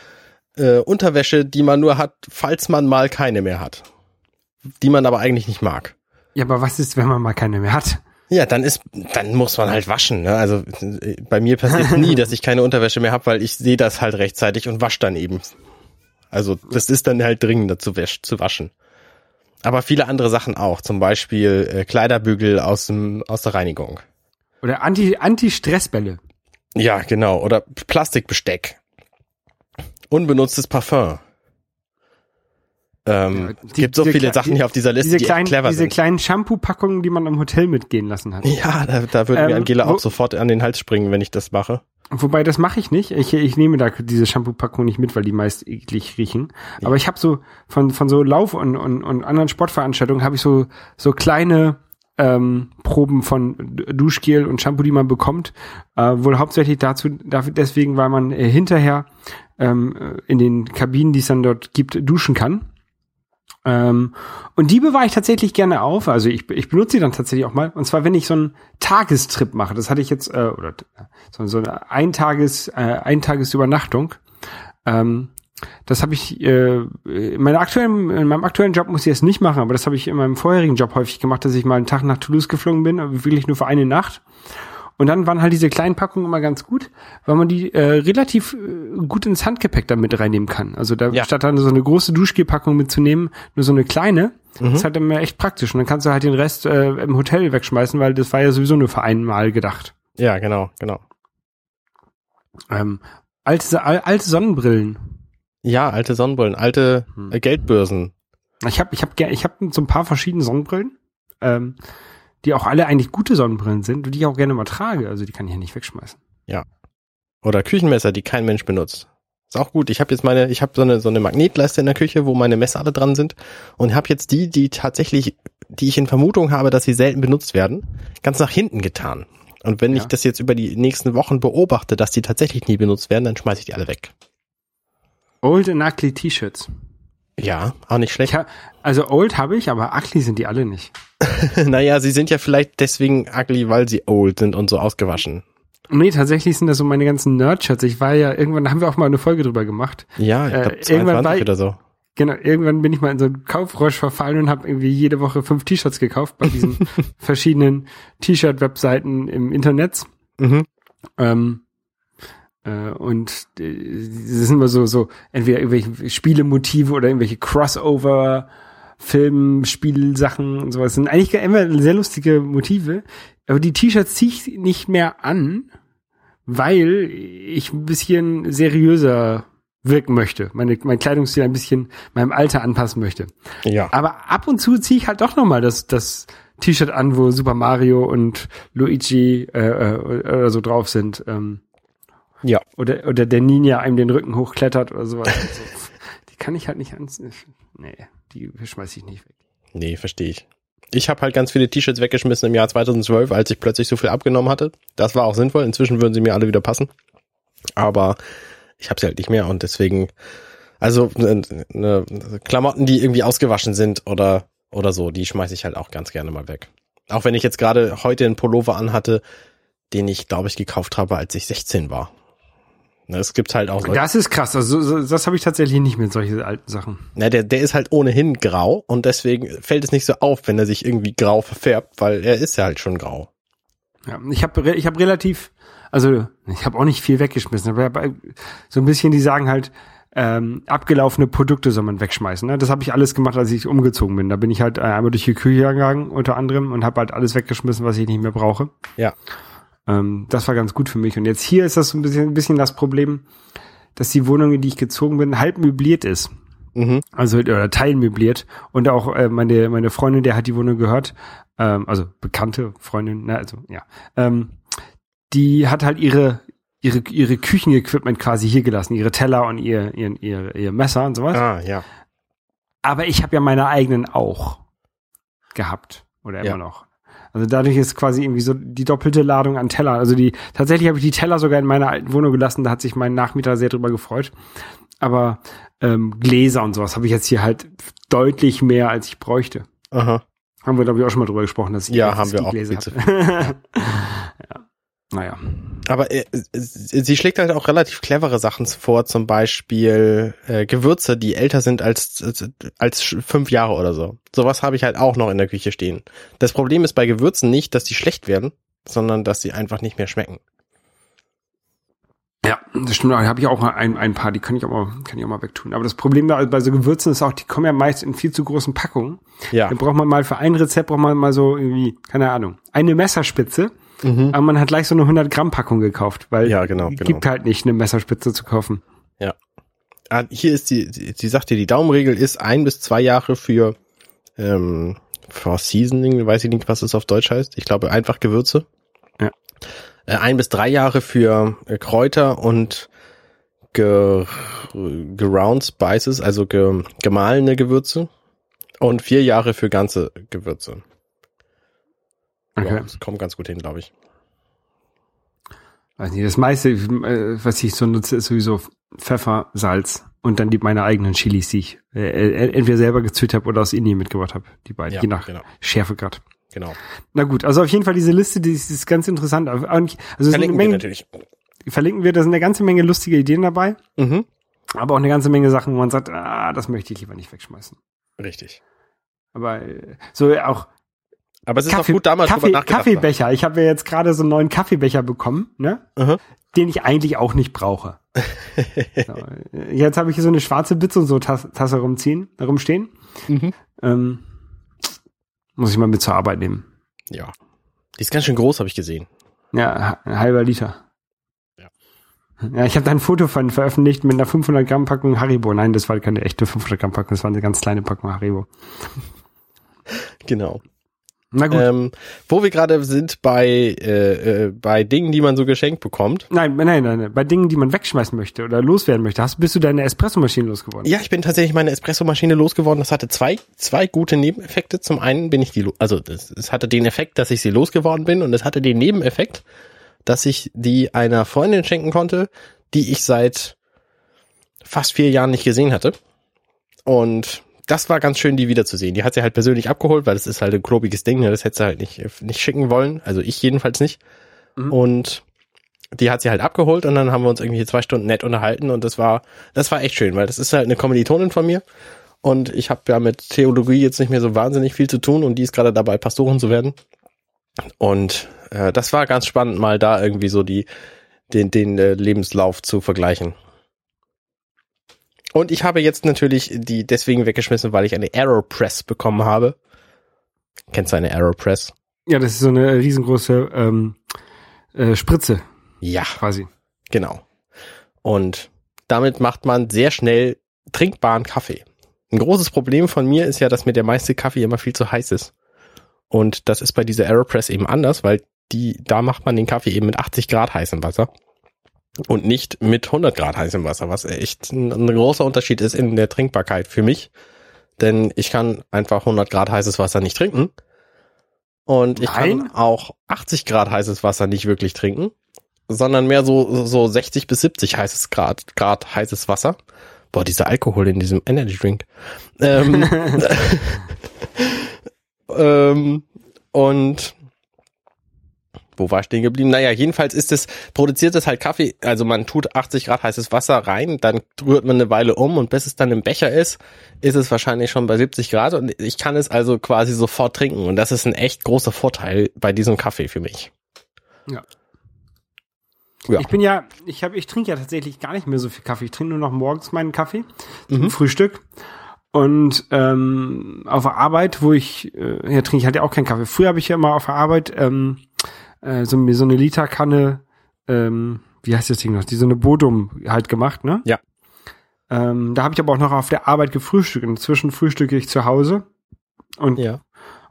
äh, Unterwäsche, die man nur hat, falls man mal keine mehr hat. Die man aber eigentlich nicht mag. Ja, aber was ist, wenn man mal keine mehr hat? Ja, dann ist, dann muss man halt waschen. Ne? Also äh, bei mir passiert nie, dass ich keine Unterwäsche mehr habe, weil ich sehe das halt rechtzeitig und wasche dann eben. Also das ist dann halt dringender zu, wäsch, zu waschen. Aber viele andere Sachen auch, zum Beispiel äh, Kleiderbügel aus dem aus der Reinigung. Oder Anti, Anti-Stressbälle. Ja, genau. Oder Plastikbesteck. Unbenutztes Parfum. Ähm, Ja, es die- gibt so diese viele Sachen hier auf dieser Liste, Diese die kleinen, clever diese sind. kleinen Shampoo-Packungen, die man am Hotel mitgehen lassen hat. Ja, da, da würde mir Ähm, Angela wo- auch sofort an den Hals springen, wenn ich das mache. Wobei, das mache ich nicht. Ich, ich nehme da diese Shampoo-Packung nicht mit, weil die meist eklig riechen. Aber ich habe so von, von so Lauf- und, und, und anderen Sportveranstaltungen habe ich so, so kleine ähm, Proben von Duschgel und Shampoo, die man bekommt. Äh, wohl hauptsächlich dazu, dafür, deswegen, weil man äh, hinterher ähm, äh, in den Kabinen, die es dann dort gibt, duschen kann. Ähm, und die bewahre ich tatsächlich gerne auf. Also ich, ich benutze sie dann tatsächlich auch mal. Und zwar, wenn ich so einen Tagestrip mache. Das hatte ich jetzt, äh, oder so, so eine Eintages, äh, Eintagesübernachtung. Ähm, das habe ich äh, in, meiner aktuellen, in meinem aktuellen Job muss ich es nicht machen, aber das habe ich in meinem vorherigen Job häufig gemacht, dass ich mal einen Tag nach Toulouse geflogen bin, wirklich nur für eine Nacht. Und dann waren halt diese kleinen Packungen immer ganz gut, weil man die äh, relativ äh, gut ins Handgepäck damit reinnehmen kann. Also da Ja. statt dann so eine große Duschgelpackung mitzunehmen, nur so eine kleine, ist halt immer echt praktisch. Und dann kannst du halt den Rest äh, im Hotel wegschmeißen, weil das war ja sowieso nur für einmal gedacht. Ja, genau, genau. Ähm, alte, al- alte Sonnenbrillen. Ja, alte Sonnenbrillen, alte Hm. äh, Geldbörsen. Ich habe ich hab, ich hab so ein paar verschiedene Sonnenbrillen, ähm, die auch alle eigentlich gute Sonnenbrillen sind und die ich auch gerne mal trage. Also die kann ich ja nicht wegschmeißen. Oder Küchenmesser, die kein Mensch benutzt. Ist auch gut. Ich habe jetzt meine, ich habe so eine so eine Magnetleiste in der Küche, wo meine Messer alle dran sind und habe jetzt die, die tatsächlich, die ich in Vermutung habe, dass sie selten benutzt werden, ganz nach hinten getan. Und wenn Ja. ich das jetzt über die nächsten Wochen beobachte, dass die tatsächlich nie benutzt werden, dann schmeiße ich die alle weg. Old and ugly T-Shirts. Ja, auch nicht schlecht. Ich ha also old habe ich, aber ugly sind die alle nicht. naja, sie sind ja vielleicht deswegen ugly, weil sie old sind und so ausgewaschen. Nee, tatsächlich sind das so meine ganzen Nerd-Shirts. Ich war ja, irgendwann da haben wir auch mal eine Folge drüber gemacht. Ja, ich Äh, glaube irgendwann 22 bei- oder so. Genau, irgendwann bin ich mal in so einen Kaufrausch verfallen und habe irgendwie jede Woche fünf T-Shirts gekauft bei diesen verschiedenen T-Shirt-Webseiten im Internet. Mhm. Ähm, äh, und äh, das sind immer so, so entweder irgendwelche Spielemotive oder irgendwelche Crossover, Film, Spielsachen und sowas. Das sind eigentlich immer sehr lustige Motive. Aber die T-Shirts ziehe ich nicht mehr an, weil ich ein bisschen seriöser wirken möchte. Meine, mein Kleidungsstil ein bisschen meinem Alter anpassen möchte. Ja. Aber ab und zu ziehe ich halt doch noch mal das, das T-Shirt an, wo Super Mario und Luigi äh, äh, oder so drauf sind. Ähm, Ja. oder, oder der Ninja einem den Rücken hochklettert oder sowas. Die kann ich halt nicht anziehen. Nee, die schmeiß ich nicht weg. Nee, verstehe ich. Ich habe halt ganz viele T-Shirts weggeschmissen im Jahr 2012, als ich plötzlich so viel abgenommen hatte. Das war auch sinnvoll. Inzwischen würden sie mir alle wieder passen. Aber ich habe sie halt nicht mehr und deswegen, also ne, ne, Klamotten, die irgendwie ausgewaschen sind oder oder so, die schmeiße ich halt auch ganz gerne mal weg. Auch wenn ich jetzt gerade heute einen Pullover anhatte, den ich, glaube ich, gekauft habe, als ich 16 war. Ne, Es gibt halt auch Das ist krass. Also, so- das habe ich tatsächlich nicht mit solchen alten Sachen. Na, der, der ist halt ohnehin grau und deswegen fällt es nicht so auf, wenn er sich irgendwie grau verfärbt, weil er ist ja halt schon grau. Ja, ich habe ich hab relativ, also ich habe auch nicht viel weggeschmissen, aber so ein bisschen, die sagen halt, ähm, abgelaufene Produkte soll man wegschmeißen. Ne? Das habe ich alles gemacht, als ich umgezogen bin. Da bin ich halt einmal durch die Küche gegangen, unter anderem, und habe halt alles weggeschmissen, was ich nicht mehr brauche. Ja. Ähm, das war ganz gut für mich. Und jetzt hier ist das so ein bisschen, ein bisschen das Problem, dass die Wohnung, in die ich gezogen bin, halb möbliert ist. Mhm. Also oder teilmöbliert. Und auch äh, meine, meine Freundin, der hat die Wohnung gehört, ähm, also bekannte Freundin, ne, also ja, ähm, die hat halt ihre ihre ihre Küchenequipment quasi hier gelassen, ihre Teller und ihr ihr ihr, ihr Messer und sowas. Ah, ja. Aber ich habe ja meine eigenen auch gehabt oder immer Ja. noch. Also dadurch ist quasi irgendwie so die doppelte Ladung an Teller. Also die tatsächlich habe ich die Teller sogar in meiner alten Wohnung gelassen. Da hat sich mein Nachmieter sehr drüber gefreut. Aber ähm, Gläser und sowas habe ich jetzt hier halt deutlich mehr, als ich bräuchte. Aha. Haben wir glaube ich auch schon mal drüber gesprochen, dass ich Ja, jetzt haben wir auch Gläser habe. ja. Naja. Aber äh, sie schlägt halt auch relativ clevere Sachen vor, zum Beispiel äh, Gewürze, die älter sind als, als, als fünf Jahre oder so. Sowas habe ich halt auch noch in der Küche stehen. Das Problem ist bei Gewürzen nicht, dass die schlecht werden, sondern dass sie einfach nicht mehr schmecken. Ja, das stimmt. Da habe ich auch mal ein, ein paar, die kann ich auch mal, kann ich auch mal wegtun. Aber das Problem da bei so Gewürzen ist auch, die kommen ja meist in viel zu großen Packungen. Ja. Dann braucht man mal für ein Rezept braucht man mal so irgendwie, keine Ahnung, eine Messerspitze. Mhm. Aber man hat gleich so eine 100 Gramm Packung gekauft, weil Ja, genau, es genau. gibt halt nicht eine Messerspitze zu kaufen. ah, hier ist die, sie sie sagt dir, die Daumenregel ist ein bis zwei Jahre für, ähm, for Seasoning, weiß ich nicht, was es auf Deutsch heißt. Ich glaube einfach Gewürze. Ja. Äh, ein bis drei Jahre für äh, Kräuter und ge, geround Spices, also ge, gemahlene Gewürze. Und vier Jahre für ganze Gewürze. Okay. Ja, das kommt ganz gut hin, glaube ich. Weiß nicht, das meiste, äh, was ich so nutze, ist sowieso Pfeffer, Salz und dann die meine eigenen Chilis, die ich äh, äh, entweder selber gezüchtet habe oder aus Indien mitgebracht habe. Die beiden, Ja, je nach genau. Schärfegrad. Genau. Na gut, also auf jeden Fall diese Liste, die ist, die ist ganz interessant. Also Verlinken wir Menge, natürlich. verlinken wir, da sind eine ganze Menge lustige Ideen dabei, Mhm. aber auch eine ganze Menge Sachen, wo man sagt, ah, das möchte ich lieber nicht wegschmeißen. Richtig. Aber äh, so auch Aber es ist Kaffee, auch gut damals Kaffee. Kaffeebecher. Ich habe ja jetzt gerade so einen neuen Kaffeebecher bekommen, ne? Aha. den ich eigentlich auch nicht brauche. so, äh, jetzt habe ich hier so eine schwarze Bits und so Tas- Tasse rumziehen, rumstehen. Mhm. Ähm, muss ich mal mit zur Arbeit nehmen. Ja. Die ist ganz schön groß, habe ich gesehen. Ja, ein halber Liter. Ja. Ja, ich habe da ein Foto von veröffentlicht mit einer 500 Gramm Packung Haribo. Nein, das war keine echte 500 Gramm Packung, das war eine ganz kleine Packung Haribo. Genau. Na gut. Ähm, wo wir gerade sind bei, äh, äh, bei Dingen, die man so geschenkt bekommt. Nein, nein, nein, nein. Bei Dingen, die man wegschmeißen möchte oder loswerden möchte, hast, bist du deine Espressomaschine losgeworden. Ja, ich bin tatsächlich meine Espressomaschine losgeworden. Das hatte zwei, zwei gute Nebeneffekte. Zum einen bin ich die, also es, es hatte den Effekt, dass ich sie losgeworden bin und es hatte den Nebeneffekt, dass ich die einer Freundin schenken konnte, die ich seit fast vier Jahren nicht gesehen hatte. Und das war ganz schön, die wiederzusehen. Die hat sie halt persönlich abgeholt, weil das ist halt ein klobiges Ding, ne? das hätte sie halt nicht, nicht schicken wollen. Also ich jedenfalls nicht. Mhm. Und die hat sie halt abgeholt und dann haben wir uns irgendwie zwei Stunden nett unterhalten und das war, das war echt schön, weil das ist halt eine Kommilitonin von mir und ich habe ja mit Theologie jetzt nicht mehr so wahnsinnig viel zu tun und die ist gerade dabei, Pastorin zu werden. Und äh, das war ganz spannend, mal da irgendwie so die, den, den äh, Lebenslauf zu vergleichen. Und ich habe jetzt natürlich die deswegen weggeschmissen, weil ich eine Aeropress bekommen habe. Kennst du eine Aeropress? Ja, das ist so eine riesengroße ähm, äh, Spritze Ja. quasi. Genau. Und damit macht man sehr schnell trinkbaren Kaffee. Ein großes Problem von mir ist ja, dass mir der meiste Kaffee immer viel zu heiß ist. Und das ist bei dieser Aeropress eben anders, weil die, da macht man den Kaffee eben mit 80 Grad heißem Wasser und nicht mit 100 Grad heißem Wasser, was echt ein, ein großer Unterschied ist in der Trinkbarkeit für mich. Denn ich kann einfach 100 Grad heißes Wasser nicht trinken. Und ich Nein? kann auch 80 Grad heißes Wasser nicht wirklich trinken, sondern mehr so, so 60 bis 70 heißes Grad, Grad heißes Wasser. Boah, dieser Alkohol in diesem Energy Drink. Ähm, ähm, und wo war ich stehen geblieben? Naja, jedenfalls ist es, produziert es halt Kaffee, also man tut 80 Grad heißes Wasser rein, dann rührt man eine Weile um und bis es dann im Becher ist, ist es wahrscheinlich schon bei 70 Grad und ich kann es also quasi sofort trinken und das ist ein echt großer Vorteil bei diesem Kaffee für mich. Ja. Ja. Ich bin ja, ich habe, ich trinke ja tatsächlich gar nicht mehr so viel Kaffee. Ich trinke nur noch morgens meinen Kaffee Mhm. zum Frühstück. Und ähm, auf der Arbeit, wo ich, äh, ja, trinke ich halt ja auch keinen Kaffee. Früher habe ich ja immer auf der Arbeit ähm, äh, so, so eine Literkanne, ähm, wie heißt das Ding noch, die so eine Bodum halt gemacht, ne? Ja. Ähm, da habe ich aber auch noch auf der Arbeit gefrühstückt. Inzwischen frühstücke ich zu Hause. Und Ja.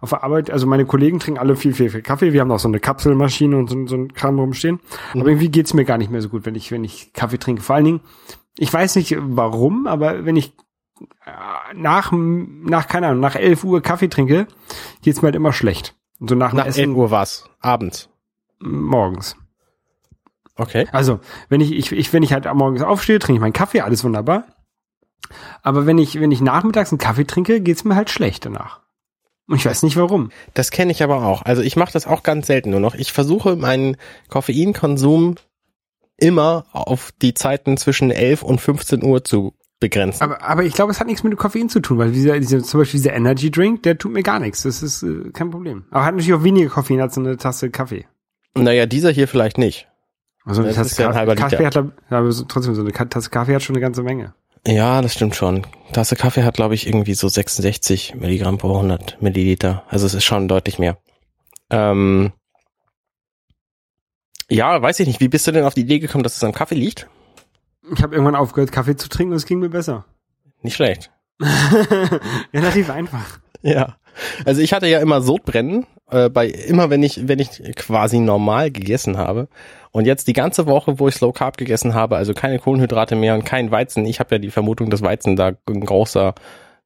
auf der Arbeit, also meine Kollegen trinken alle viel, viel, viel Kaffee. Wir haben auch so eine Kapselmaschine und so, so ein Kram rumstehen. Mhm. Aber irgendwie geht's mir gar nicht mehr so gut, wenn ich, wenn ich Kaffee trinke. Vor allen Dingen, ich weiß nicht warum, aber wenn ich äh, nach, nach, keine Ahnung, nach 11 Uhr Kaffee trinke, geht's mir halt immer schlecht. Und so nach Nach Essen 11 Uhr war's, abends. Morgens. Okay. Also, wenn ich, ich, ich, wenn ich halt morgens aufstehe, trinke ich meinen Kaffee, alles wunderbar. Aber wenn ich, wenn ich nachmittags einen Kaffee trinke, geht's mir halt schlecht danach. Und ich weiß nicht warum. Das kenne ich aber auch. Also ich mache das auch ganz selten nur noch. Ich versuche meinen Koffeinkonsum immer auf die Zeiten zwischen 11 und 15 Uhr zu begrenzen. Aber, aber ich glaube, es hat nichts mit dem Koffein zu tun, weil dieser, dieser, zum Beispiel dieser Energy Drink, der tut mir gar nichts. Das ist äh, kein Problem. Aber hat natürlich auch weniger Koffein als eine Tasse Kaffee. Naja, dieser hier vielleicht nicht. Also eine Das Tasse ist ja ein Kaffee, halber Kaffee Liter. hat glaub- aber trotzdem so eine Tasse Kaffee hat schon eine ganze Menge. Ja, das stimmt schon. Tasse Kaffee hat, glaube ich, irgendwie so 66 Milligramm pro 100 Milliliter. Also es ist schon deutlich mehr. Ähm ja, weiß ich nicht. Wie bist du denn auf die Idee gekommen, dass es am Kaffee liegt? Ich habe irgendwann aufgehört, Kaffee zu trinken und es ging mir besser. Nicht schlecht. Relativ einfach. Ja. Also ich hatte ja immer Sodbrennen, äh, bei immer wenn ich, wenn ich quasi normal gegessen habe. Und jetzt die ganze Woche, wo ich Slow Carb gegessen habe, also keine Kohlenhydrate mehr und kein Weizen, ich habe ja die Vermutung, dass Weizen da ein großer,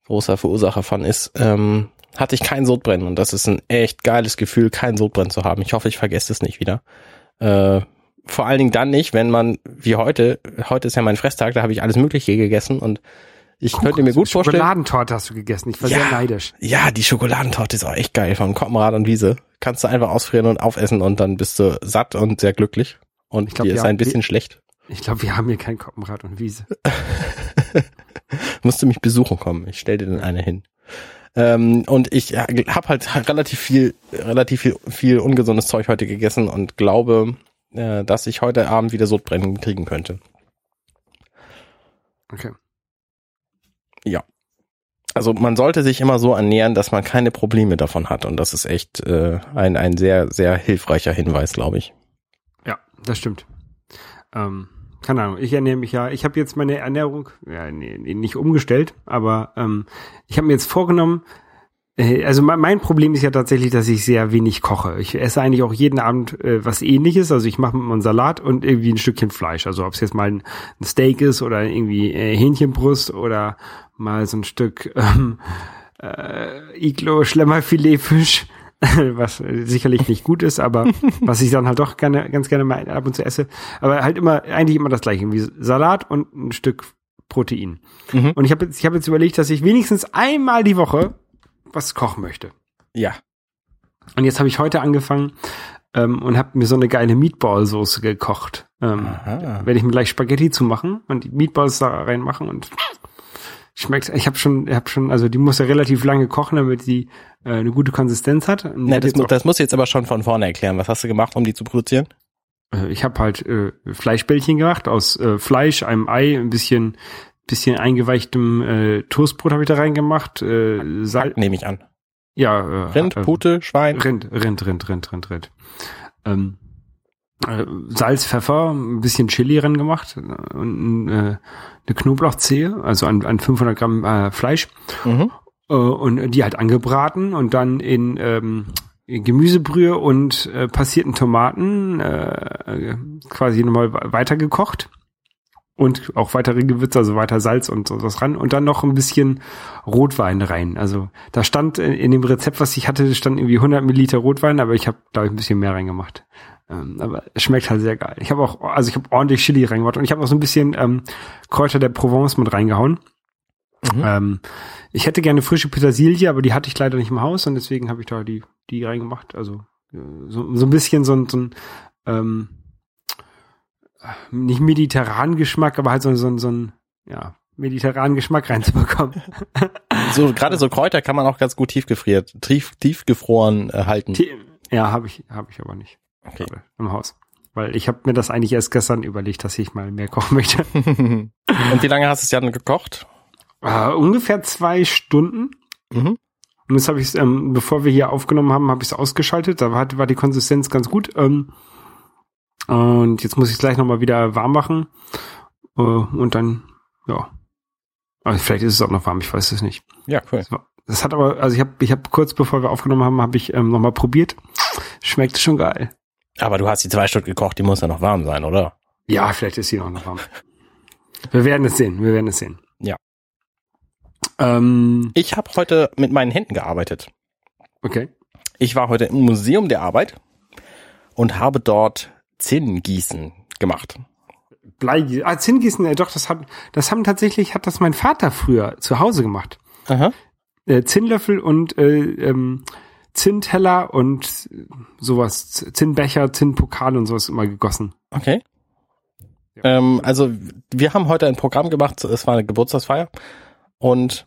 großer Verursacher von ist, ähm, hatte ich kein Sodbrennen. Und das ist ein echt geiles Gefühl, kein Sodbrennen zu haben. Ich hoffe, ich vergesse es nicht wieder. Äh, vor allen Dingen dann nicht, wenn man, wie heute, heute ist ja mein Fresstag, da habe ich alles Mögliche gegessen und ich könnte mir gut vorstellen. Schokoladentorte hast du gegessen. Ich war sehr neidisch. Ja, die Schokoladentorte ist auch echt geil von Koppenrad und Wiese. Kannst du einfach ausfrieren und aufessen und dann bist du satt und sehr glücklich. Und Ich glaub, dir ist ja, ein bisschen die- schlecht. Ich glaube, wir haben hier kein Koppenrad und Wiese. Musst du mich besuchen kommen. Ich stell dir dann eine hin. Ähm, und ich ja, habe halt relativ viel, relativ viel, viel ungesundes Zeug heute gegessen und glaube, äh, dass ich heute Abend wieder Sodbrennen kriegen könnte. Okay. Ja. Also man sollte sich immer so ernähren, dass man keine Probleme davon hat. Und das ist echt äh, ein, ein sehr, sehr hilfreicher Hinweis, glaube ich. Ja, das stimmt. Ähm, keine Ahnung, ich ernähre mich ja, ich habe jetzt meine Ernährung, ja, nee, nicht umgestellt, aber ähm, ich habe mir jetzt vorgenommen, also mein, Problem ist ja tatsächlich, dass ich sehr wenig koche. Ich esse eigentlich auch jeden Abend äh, was ähnliches, also ich mache immer einen Salat und irgendwie ein Stückchen Fleisch, also ob es jetzt mal ein, ein Steak ist oder irgendwie äh, Hähnchenbrust oder mal so ein Stück ähm, äh, Iglo Schlemmerfiletfisch, was äh, sicherlich nicht gut ist, aber was ich dann halt doch gerne, ganz gerne mal ab und zu esse. Aber halt immer, eigentlich immer das gleiche, irgendwie Salat und ein Stück Protein. Mhm. Und ich habe jetzt, ich habe jetzt überlegt, dass ich wenigstens einmal die Woche was kochen möchte. Ja. Und jetzt habe ich heute angefangen ähm, und habe mir so eine geile Meatball-Soße gekocht. Ähm, werde ich mir gleich Spaghetti zumachen und die Meatballs da reinmachen und schmeckt. Ich habe schon, ich habe schon, also die muss ja relativ lange kochen, damit die äh, eine gute Konsistenz hat. Hat das, mu- das musst du jetzt aber schon von vorne erklären. Was hast du gemacht, um die zu produzieren? Äh, Ich habe halt äh, Fleischbällchen gemacht aus äh, Fleisch, einem Ei, ein bisschen bisschen eingeweichtem äh, Toastbrot habe ich da reingemacht. Äh, Sal Nehme ich an. ja, äh, Rind, äh, Pute, Schwein. Rind, Rind, Rind, Rind, Rind, Rind. Ähm, äh, Salz, Pfeffer, ein bisschen Chili ran gemacht äh, und äh, eine Knoblauchzehe, also an, an 500 Gramm äh, Fleisch Mhm. äh, und die halt angebraten und dann in ähm, Gemüsebrühe und äh, passierten Tomaten äh, quasi nochmal weitergekocht und auch weitere Gewürze, also weiter Salz und sowas ran und dann noch ein bisschen Rotwein rein. Also da stand in, dem Rezept, was ich hatte, stand irgendwie 100 Milliliter Rotwein, aber ich habe glaube ich ein bisschen mehr reingemacht. Ähm, aber es schmeckt halt sehr geil. Ich habe auch, also ich habe ordentlich Chili reingemacht und ich habe auch so ein bisschen ähm, Kräuter der Provence mit reingehauen. Mhm. Ähm, ich hätte gerne frische Petersilie, aber die hatte ich leider nicht im Haus und deswegen habe ich da die, die reingemacht. Also äh, so, so ein bisschen so ein, so ein ähm, nicht mediterranen Geschmack, aber halt so, so, so ein ja, mediterranen Geschmack reinzubekommen. So, gerade so Kräuter kann man auch ganz gut tiefgefriert, tief, tiefgefroren äh, halten. Ja, habe ich, habe ich aber nicht Okay. gerade im Haus. Weil ich habe mir das eigentlich erst gestern überlegt, dass ich mal mehr kochen möchte. Und wie lange hast du es dann gekocht? äh, ungefähr zwei Stunden. Mhm. Und jetzt habe ich es, ähm, bevor wir hier aufgenommen haben, habe ich es ausgeschaltet. Da war, war die Konsistenz ganz gut. Ähm, und jetzt muss ich es gleich nochmal wieder warm machen. Äh, und dann, ja. Aber vielleicht ist es auch noch warm, ich weiß es nicht. Ja, cool. So. Das hat aber, also ich habe ich hab kurz bevor wir aufgenommen haben, habe ich ähm, nochmal probiert. Schmeckt schon geil. Aber du hast die zwei Stunden gekocht, die muss ja noch warm sein, oder? Ja, vielleicht ist sie noch, noch warm. Wir werden es sehen, wir werden es sehen. Ja. Ähm, Ich habe heute mit meinen Händen gearbeitet. okay. Ich war heute im Museum der Arbeit und habe dort Zinngießen gemacht. Bleigießen. Ah, Zinngießen, äh, doch, das hat, das haben tatsächlich, hat das mein Vater früher zu Hause gemacht. Aha. Äh, Zinnlöffel und äh, ähm, Zinnteller und sowas, Zinnbecher, Zinnpokal und sowas immer gegossen. Okay. Ähm, also wir haben heute ein Programm gemacht, es war eine Geburtstagsfeier und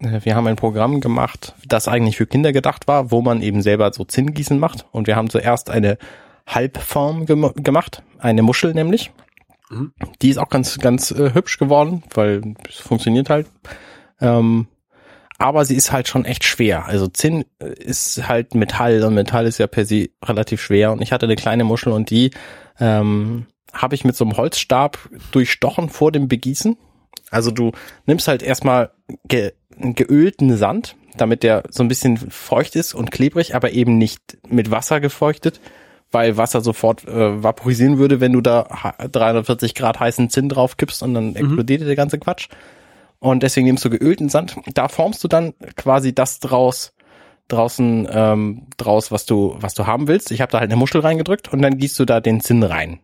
äh, wir haben ein Programm gemacht, das eigentlich für Kinder gedacht war, wo man eben selber so Zinngießen macht und wir haben zuerst eine Halbform gem gemacht, eine Muschel nämlich. Mhm. Die ist auch ganz, ganz äh, hübsch geworden, weil es funktioniert halt. Ähm, aber sie ist halt schon echt schwer. Also Zinn äh, ist halt Metall und Metall ist ja per se relativ schwer und ich hatte eine kleine Muschel und die ähm, habe ich mit so einem Holzstab durchstochen vor dem Begießen. Also du nimmst halt erstmal ge geölten Sand, damit der so ein bisschen feucht ist und klebrig, aber eben nicht mit Wasser gefeuchtet, weil Wasser sofort äh, vaporisieren würde, wenn du da 340 Grad heißen Zinn drauf kippst und dann explodiert der ganze Quatsch. Und deswegen nimmst du geölten Sand. Da formst du dann quasi das draus, draußen ähm, draus, was du was du haben willst. Ich habe da halt eine Muschel reingedrückt und dann gießt du da den Zinn rein.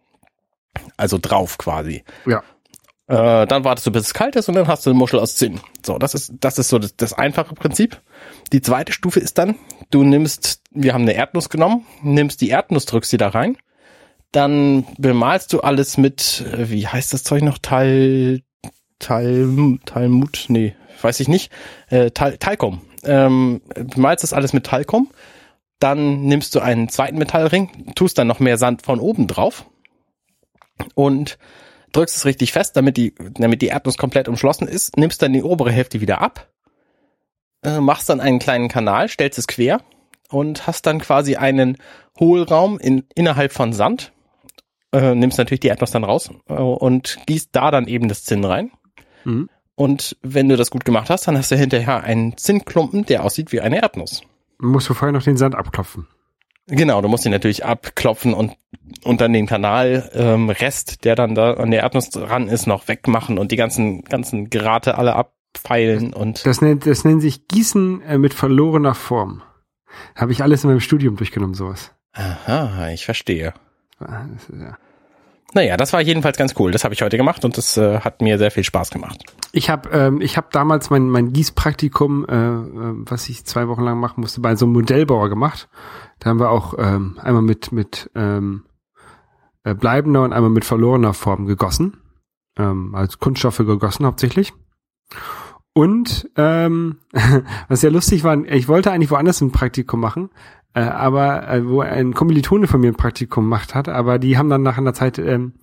Also drauf quasi. Ja. Äh, dann wartest du, bis es kalt ist und dann hast du eine Muschel aus Zinn. So, das ist, das ist so das, das einfache Prinzip. Die zweite Stufe ist dann, du nimmst, wir haben eine Erdnuss genommen, nimmst die Erdnuss, drückst sie da rein, dann bemalst du alles mit, äh, wie heißt das Zeug noch, Tal, Tal, Talmud, nee, weiß ich nicht, äh, Tal, Talcum. Ähm, bemalst das alles mit Talcum, dann nimmst du einen zweiten Metallring, tust dann noch mehr Sand von oben drauf und drückst es richtig fest, damit die, damit die Erdnuss komplett umschlossen ist, nimmst dann die obere Hälfte wieder ab, äh, machst dann einen kleinen Kanal, stellst es quer und hast dann quasi einen Hohlraum in, innerhalb von Sand, äh, nimmst natürlich die Erdnuss dann raus äh, und gießt da dann eben das Zinn rein. Mhm. Und wenn du das gut gemacht hast, dann hast du hinterher einen Zinnklumpen, der aussieht wie eine Erdnuss. Musst du vorher noch den Sand abklopfen. Genau, du musst ihn natürlich abklopfen und, und dann den Kanal ähm, Rest, der dann da an der Erdnuss dran ist, noch wegmachen und die ganzen ganzen Gerate alle abfeilen und Das nennt, das nennt sich Gießen äh, mit verlorener Form. Habe ich alles in meinem Studium durchgenommen, sowas. aha, ich verstehe. Ist, ja. Naja, das war jedenfalls ganz cool. Das habe ich heute gemacht und das äh, hat mir sehr viel Spaß gemacht. Ich habe ähm, ich hab damals mein, mein Gießpraktikum, äh, äh, was ich zwei Wochen lang machen musste, bei so einem Modellbauer gemacht. Da haben wir auch ähm, einmal mit, mit ähm, äh, bleibender und einmal mit verlorener Form gegossen. Ähm, als Kunststoffe gegossen hauptsächlich. Und ähm, was sehr lustig war, ich wollte eigentlich woanders ein Praktikum machen, äh, aber äh, wo ein Kommilitone von mir ein Praktikum gemacht hat, aber die haben dann nach einer Zeit, ähm,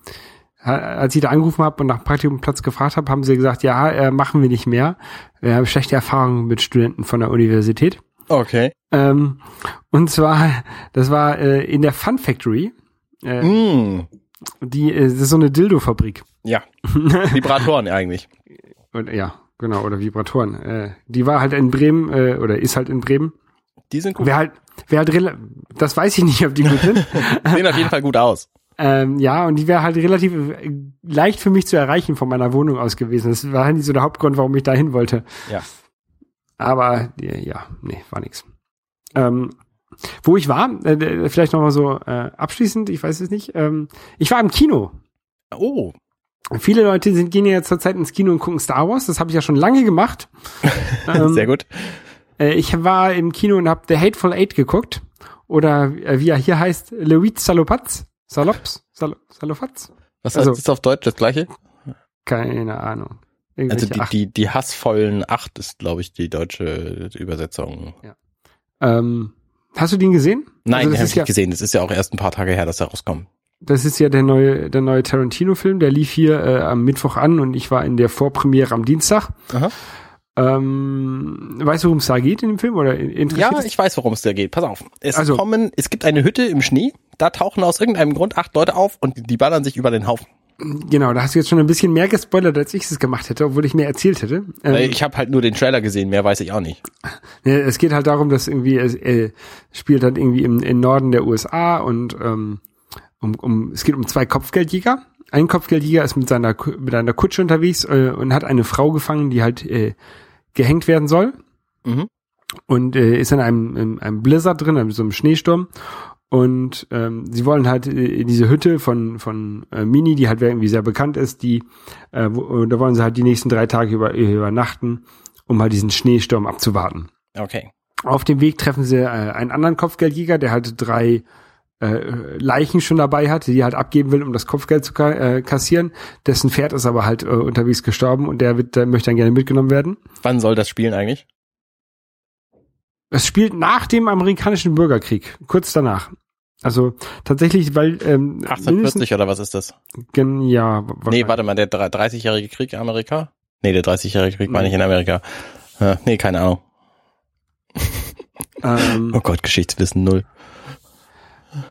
als ich da angerufen habe und nach Praktikumplatz gefragt habe, haben sie gesagt, ja, äh, machen wir nicht mehr. Wir haben schlechte Erfahrungen mit Studenten von der Universität. Okay. Ähm, und zwar, das war äh, in der Fun Factory. Äh, Mm, die äh, das ist so eine Dildo-Fabrik. ja, Vibratoren eigentlich. Und, ja, genau, oder Vibratoren. Äh, die war halt in Bremen, äh, oder ist halt in Bremen. Die sind gut. Wer halt, wer halt, das weiß ich nicht, ob die gut sind. Sehen auf jeden Fall gut aus. ähm, ja, und die wäre halt relativ äh, leicht für mich zu erreichen von meiner Wohnung aus gewesen. Das war halt nicht so der Hauptgrund, warum ich da hin wollte. Ja. Aber äh, ja, nee, war nix. Ähm, wo ich war, äh, vielleicht noch mal so äh, abschließend, ich weiß es nicht. Ähm, ich war im Kino. Oh, Viele Leute sind, gehen ja zurzeit ins Kino und gucken Star Wars. Das habe ich ja schon lange gemacht. Ähm, sehr gut. Äh, ich war im Kino und habe The Hateful Eight geguckt. Oder äh, wie er hier heißt, Louis Salopatz. Salops? Sal Salopatz? Was also- heißt das auf Deutsch? Das gleiche? Keine Ahnung. Also die, die, die hassvollen acht ist, glaube ich, die deutsche Übersetzung. ähm, hast du den gesehen? Nein, Also den habe ich ja, nicht gesehen. Das ist ja auch erst ein paar Tage her, dass er rauskommt. Das ist ja der neue, der neue Tarantino-Film. Der lief hier äh, am Mittwoch an und ich war in der Vorpremiere am Dienstag. Aha. Ähm, weißt du, worum es da geht in dem Film? Oder in- interessiert Ja, ich weiß, worum es da geht. Pass auf. Es Also- kommen, es gibt eine Hütte im Schnee. Da tauchen aus irgendeinem Grund acht Leute auf und die ballern sich über den Haufen. Genau, da hast du jetzt schon ein bisschen mehr gespoilert, als ich es gemacht hätte, obwohl ich mehr erzählt hätte. Ähm, Ich habe halt nur den Trailer gesehen, mehr weiß ich auch nicht. Es geht halt darum, dass irgendwie es äh, spielt halt irgendwie im, im Norden der USA und ähm, um, um es geht um zwei Kopfgeldjäger. Ein Kopfgeldjäger ist mit seiner mit einer Kutsche unterwegs äh, und hat eine Frau gefangen, die halt äh, gehängt werden soll Mhm. und äh, ist in einem, in einem Blizzard drin, in so einem Schneesturm. Und ähm, sie wollen halt äh, in diese Hütte von von äh, Mini, die halt irgendwie sehr bekannt ist, die äh, wo, da wollen sie halt die nächsten drei Tage über, übernachten, um halt diesen Schneesturm abzuwarten. Okay. Auf dem Weg treffen sie äh, einen anderen Kopfgeldjäger, der halt drei äh, Leichen schon dabei hat, die er halt abgeben will, um das Kopfgeld zu ka äh, kassieren. Dessen Pferd ist aber halt äh, unterwegs gestorben und der, wird, der möchte dann gerne mitgenommen werden. Wann soll das spielen eigentlich? Es spielt nach dem amerikanischen Bürgerkrieg, kurz danach. Also tatsächlich, weil ähm, 1840 oder was ist das? gen- ja, Nee, warte mal, der drei- 30-jährige Krieg in Amerika? Nee, der 30-jährige Krieg war nicht in Amerika. Äh, nee, keine Ahnung. ähm, Oh Gott, Geschichtswissen null.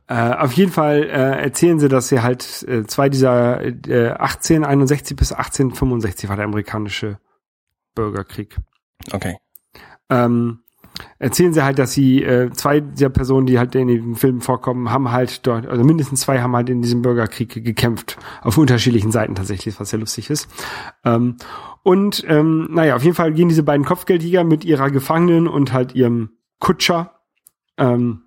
Äh, auf jeden Fall äh, erzählen sie, dass sie halt äh, zwei dieser äh, 1861 bis 1865 war der amerikanische Bürgerkrieg. Okay. Ähm, erzählen sie halt, dass sie äh, zwei der Personen, die halt in dem Film vorkommen, haben halt dort, also mindestens zwei haben halt in diesem Bürgerkrieg gekämpft, auf unterschiedlichen Seiten tatsächlich, was sehr lustig ist. Ähm, und ähm, naja, auf jeden Fall gehen diese beiden Kopfgeldjäger mit ihrer Gefangenen und halt ihrem Kutscher ähm,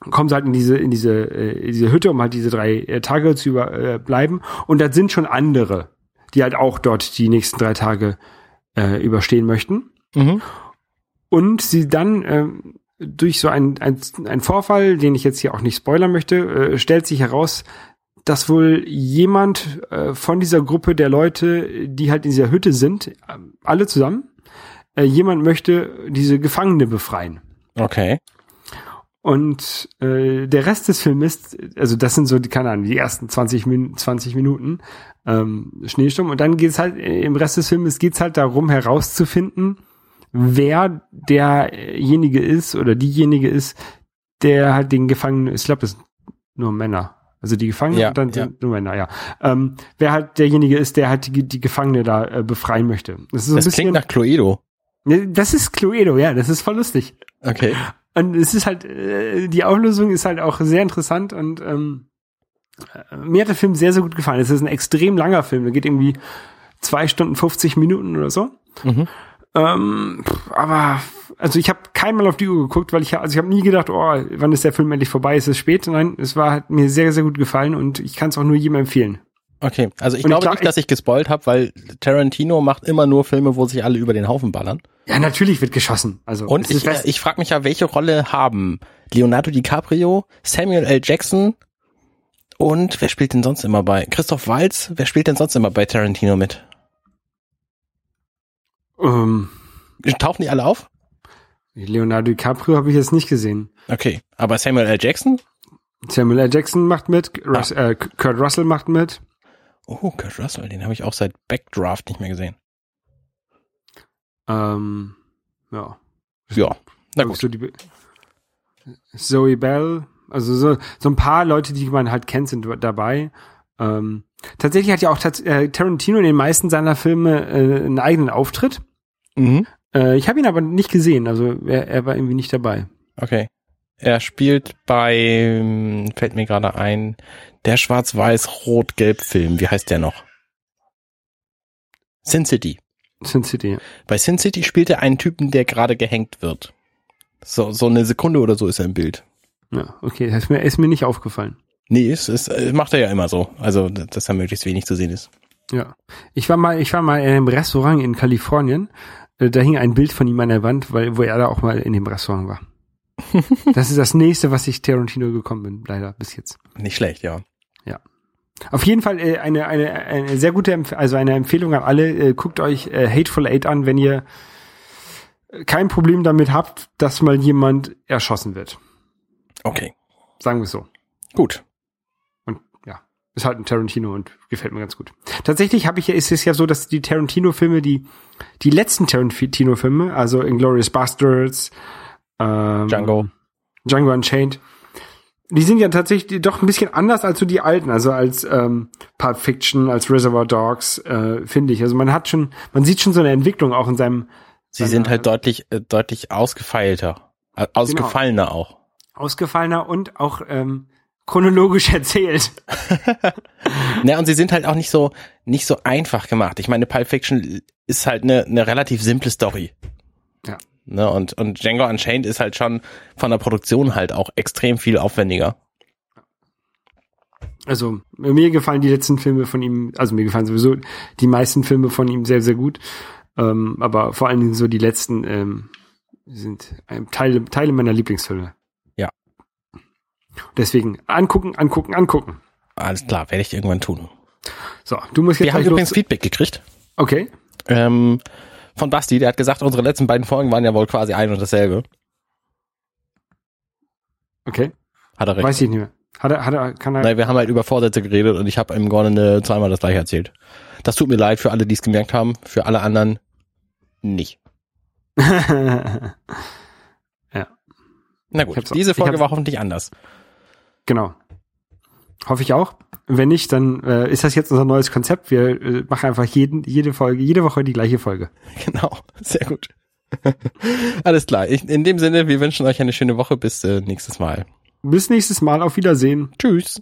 kommen sie halt in diese in diese äh, in diese Hütte, um halt diese drei äh, Tage zu überbleiben. Und da sind schon andere, die halt auch dort die nächsten drei Tage äh, überstehen möchten. Mhm. Und sie dann ähm, durch so ein, ein, Vorfall, den ich jetzt hier auch nicht spoilern möchte, äh, stellt sich heraus, dass wohl jemand äh, von dieser Gruppe der Leute, die halt in dieser Hütte sind, äh, alle zusammen, äh, jemand möchte diese Gefangene befreien. Okay. Und äh, der Rest des Films ist, also das sind so, die, keine Ahnung, die ersten 20, Min 20 Minuten ähm, Schneesturm. Und dann geht's halt, äh, im Rest des Films geht's halt darum herauszufinden, wer derjenige ist oder diejenige ist, der halt den Gefangenen, ich glaube, das sind nur Männer. Also die Gefangenen Ja, und dann ja. sind nur Männer, ja. Ähm, wer halt derjenige ist, der halt die, die Gefangene da äh, befreien möchte. Das ist so ein Das bisschen. klingt nach Cluedo. Das ist Cluedo, ja, das ist voll lustig. Okay. Und es ist halt, äh, die Auflösung ist halt auch sehr interessant und ähm, äh, mir hat der Film sehr, sehr gut gefallen. Es ist ein extrem langer Film, der geht irgendwie zwei Stunden 50 Minuten oder so. Mhm. Ähm, aber also ich habe keinmal auf die Uhr geguckt, weil ich also ich habe nie gedacht, oh, wann ist der Film endlich vorbei? Ist es spät? Nein, es war hat mir sehr sehr gut gefallen und ich kann es auch nur jedem empfehlen. Okay, also ich Und ich glaube glaub, nicht, dass ich gespoilt habe, weil Tarantino macht immer nur Filme, wo sich alle über den Haufen ballern. Ja, natürlich wird geschossen. Also Und ich, äh, ich frage mich ja, welche Rolle haben Leonardo DiCaprio, Samuel L. Jackson und wer spielt denn sonst immer bei? Christoph Waltz, wer spielt denn sonst immer bei Tarantino mit? ähm, Tauchen die alle auf? Leonardo DiCaprio habe ich jetzt nicht gesehen. Okay, aber Samuel L. Jackson? Samuel L. Jackson macht mit, Rus äh, Kurt Russell macht mit. Oh, Kurt Russell, den habe ich auch seit Backdraft nicht mehr gesehen. Ähm, ja. Ja, na Glaubst gut. Zoe Bell, also so, so ein paar Leute, die man halt kennt, sind dabei. Ähm, tatsächlich hat ja auch äh, Tarantino in den meisten seiner Filme äh, einen eigenen Auftritt. Mhm. Äh, ich habe ihn aber nicht gesehen, also er, er war irgendwie nicht dabei. Okay. Er spielt bei, fällt mir gerade ein, der Schwarz-Weiß-Rot-Gelb-Film. Wie heißt der noch? Sin City. Sin City. ja. Bei Sin City spielt er einen Typen, der gerade gehängt wird. So, so eine Sekunde oder so ist er im Bild. Ja, okay, das ist mir, ist mir nicht aufgefallen. Nee, es, es macht er ja immer so. Also, dass er möglichst wenig zu sehen ist. Ja. Ich war mal, ich war mal in einem Restaurant in Kalifornien. Äh, Da hing ein Bild von ihm an der Wand, weil, wo er da auch mal in dem Restaurant war. das ist das nächste, was ich Tarantino gekommen bin, leider bis jetzt. Nicht schlecht, ja. Auf jeden Fall äh, eine, eine, eine sehr gute, Empf also eine Empfehlung an alle. Äh, guckt euch äh, Hateful Eight an, wenn ihr kein Problem damit habt, dass mal jemand erschossen wird. Okay, Sagen wir es so. gut. Und ja, ist halt ein Tarantino und gefällt mir ganz gut. Tatsächlich habe ich ja, ist es ja so, dass die Tarantino-Filme, die die letzten Tarantino-Filme, also Inglourious Bastards, ähm, Django. Django Unchained, die sind ja tatsächlich doch ein bisschen anders als so die alten, also als ähm, Pulp Fiction, als Reservoir Dogs, äh, finde ich. Also man hat schon, man sieht schon so eine Entwicklung auch in seinem Sie sind halt deutlich, äh, deutlich ausgefeilter. Äh, Ausgefallener auch. ausgefallener und auch ähm, chronologisch erzählt. Ne, und sie sind halt auch nicht so, nicht so einfach gemacht. Ich meine, Pulp Fiction ist halt eine, eine relativ simple Story. Ja. Ne, und, und Django Unchained ist halt schon von der Produktion halt auch extrem viel aufwendiger. Also mir gefallen die letzten Filme von ihm, also mir gefallen sowieso die meisten Filme von ihm sehr, sehr gut. Ähm, aber vor allen Dingen so die letzten ähm, sind ähm, Teile, Teile meiner Lieblingsfilme. Ja. Deswegen angucken, angucken, angucken. Alles klar, werde ich irgendwann tun. So, du musst jetzt Wir haben übrigens. Feedback gekriegt. Okay. Ähm, von Basti, der hat gesagt, unsere letzten beiden Folgen waren ja wohl quasi ein und dasselbe. Okay. Hat er recht. Weiß ich nicht mehr. Hat er, hat er, kann er. Nein, wir haben halt über Vorsätze geredet und ich habe im Grunde zweimal das gleiche erzählt. Das tut mir leid für alle, die es gemerkt haben, für alle anderen nicht. ja. Na gut, diese Folge war hoffentlich anders. Genau. Hoffe ich auch. Wenn nicht, dann äh, ist das jetzt unser neues Konzept. Wir äh, machen einfach jeden, jede Folge, jede Woche die gleiche Folge. Genau, sehr gut. Alles klar. Ich, in dem Sinne, wir wünschen euch eine schöne Woche. Bis äh, nächstes Mal. Bis nächstes Mal. Auf Wiedersehen. Tschüss.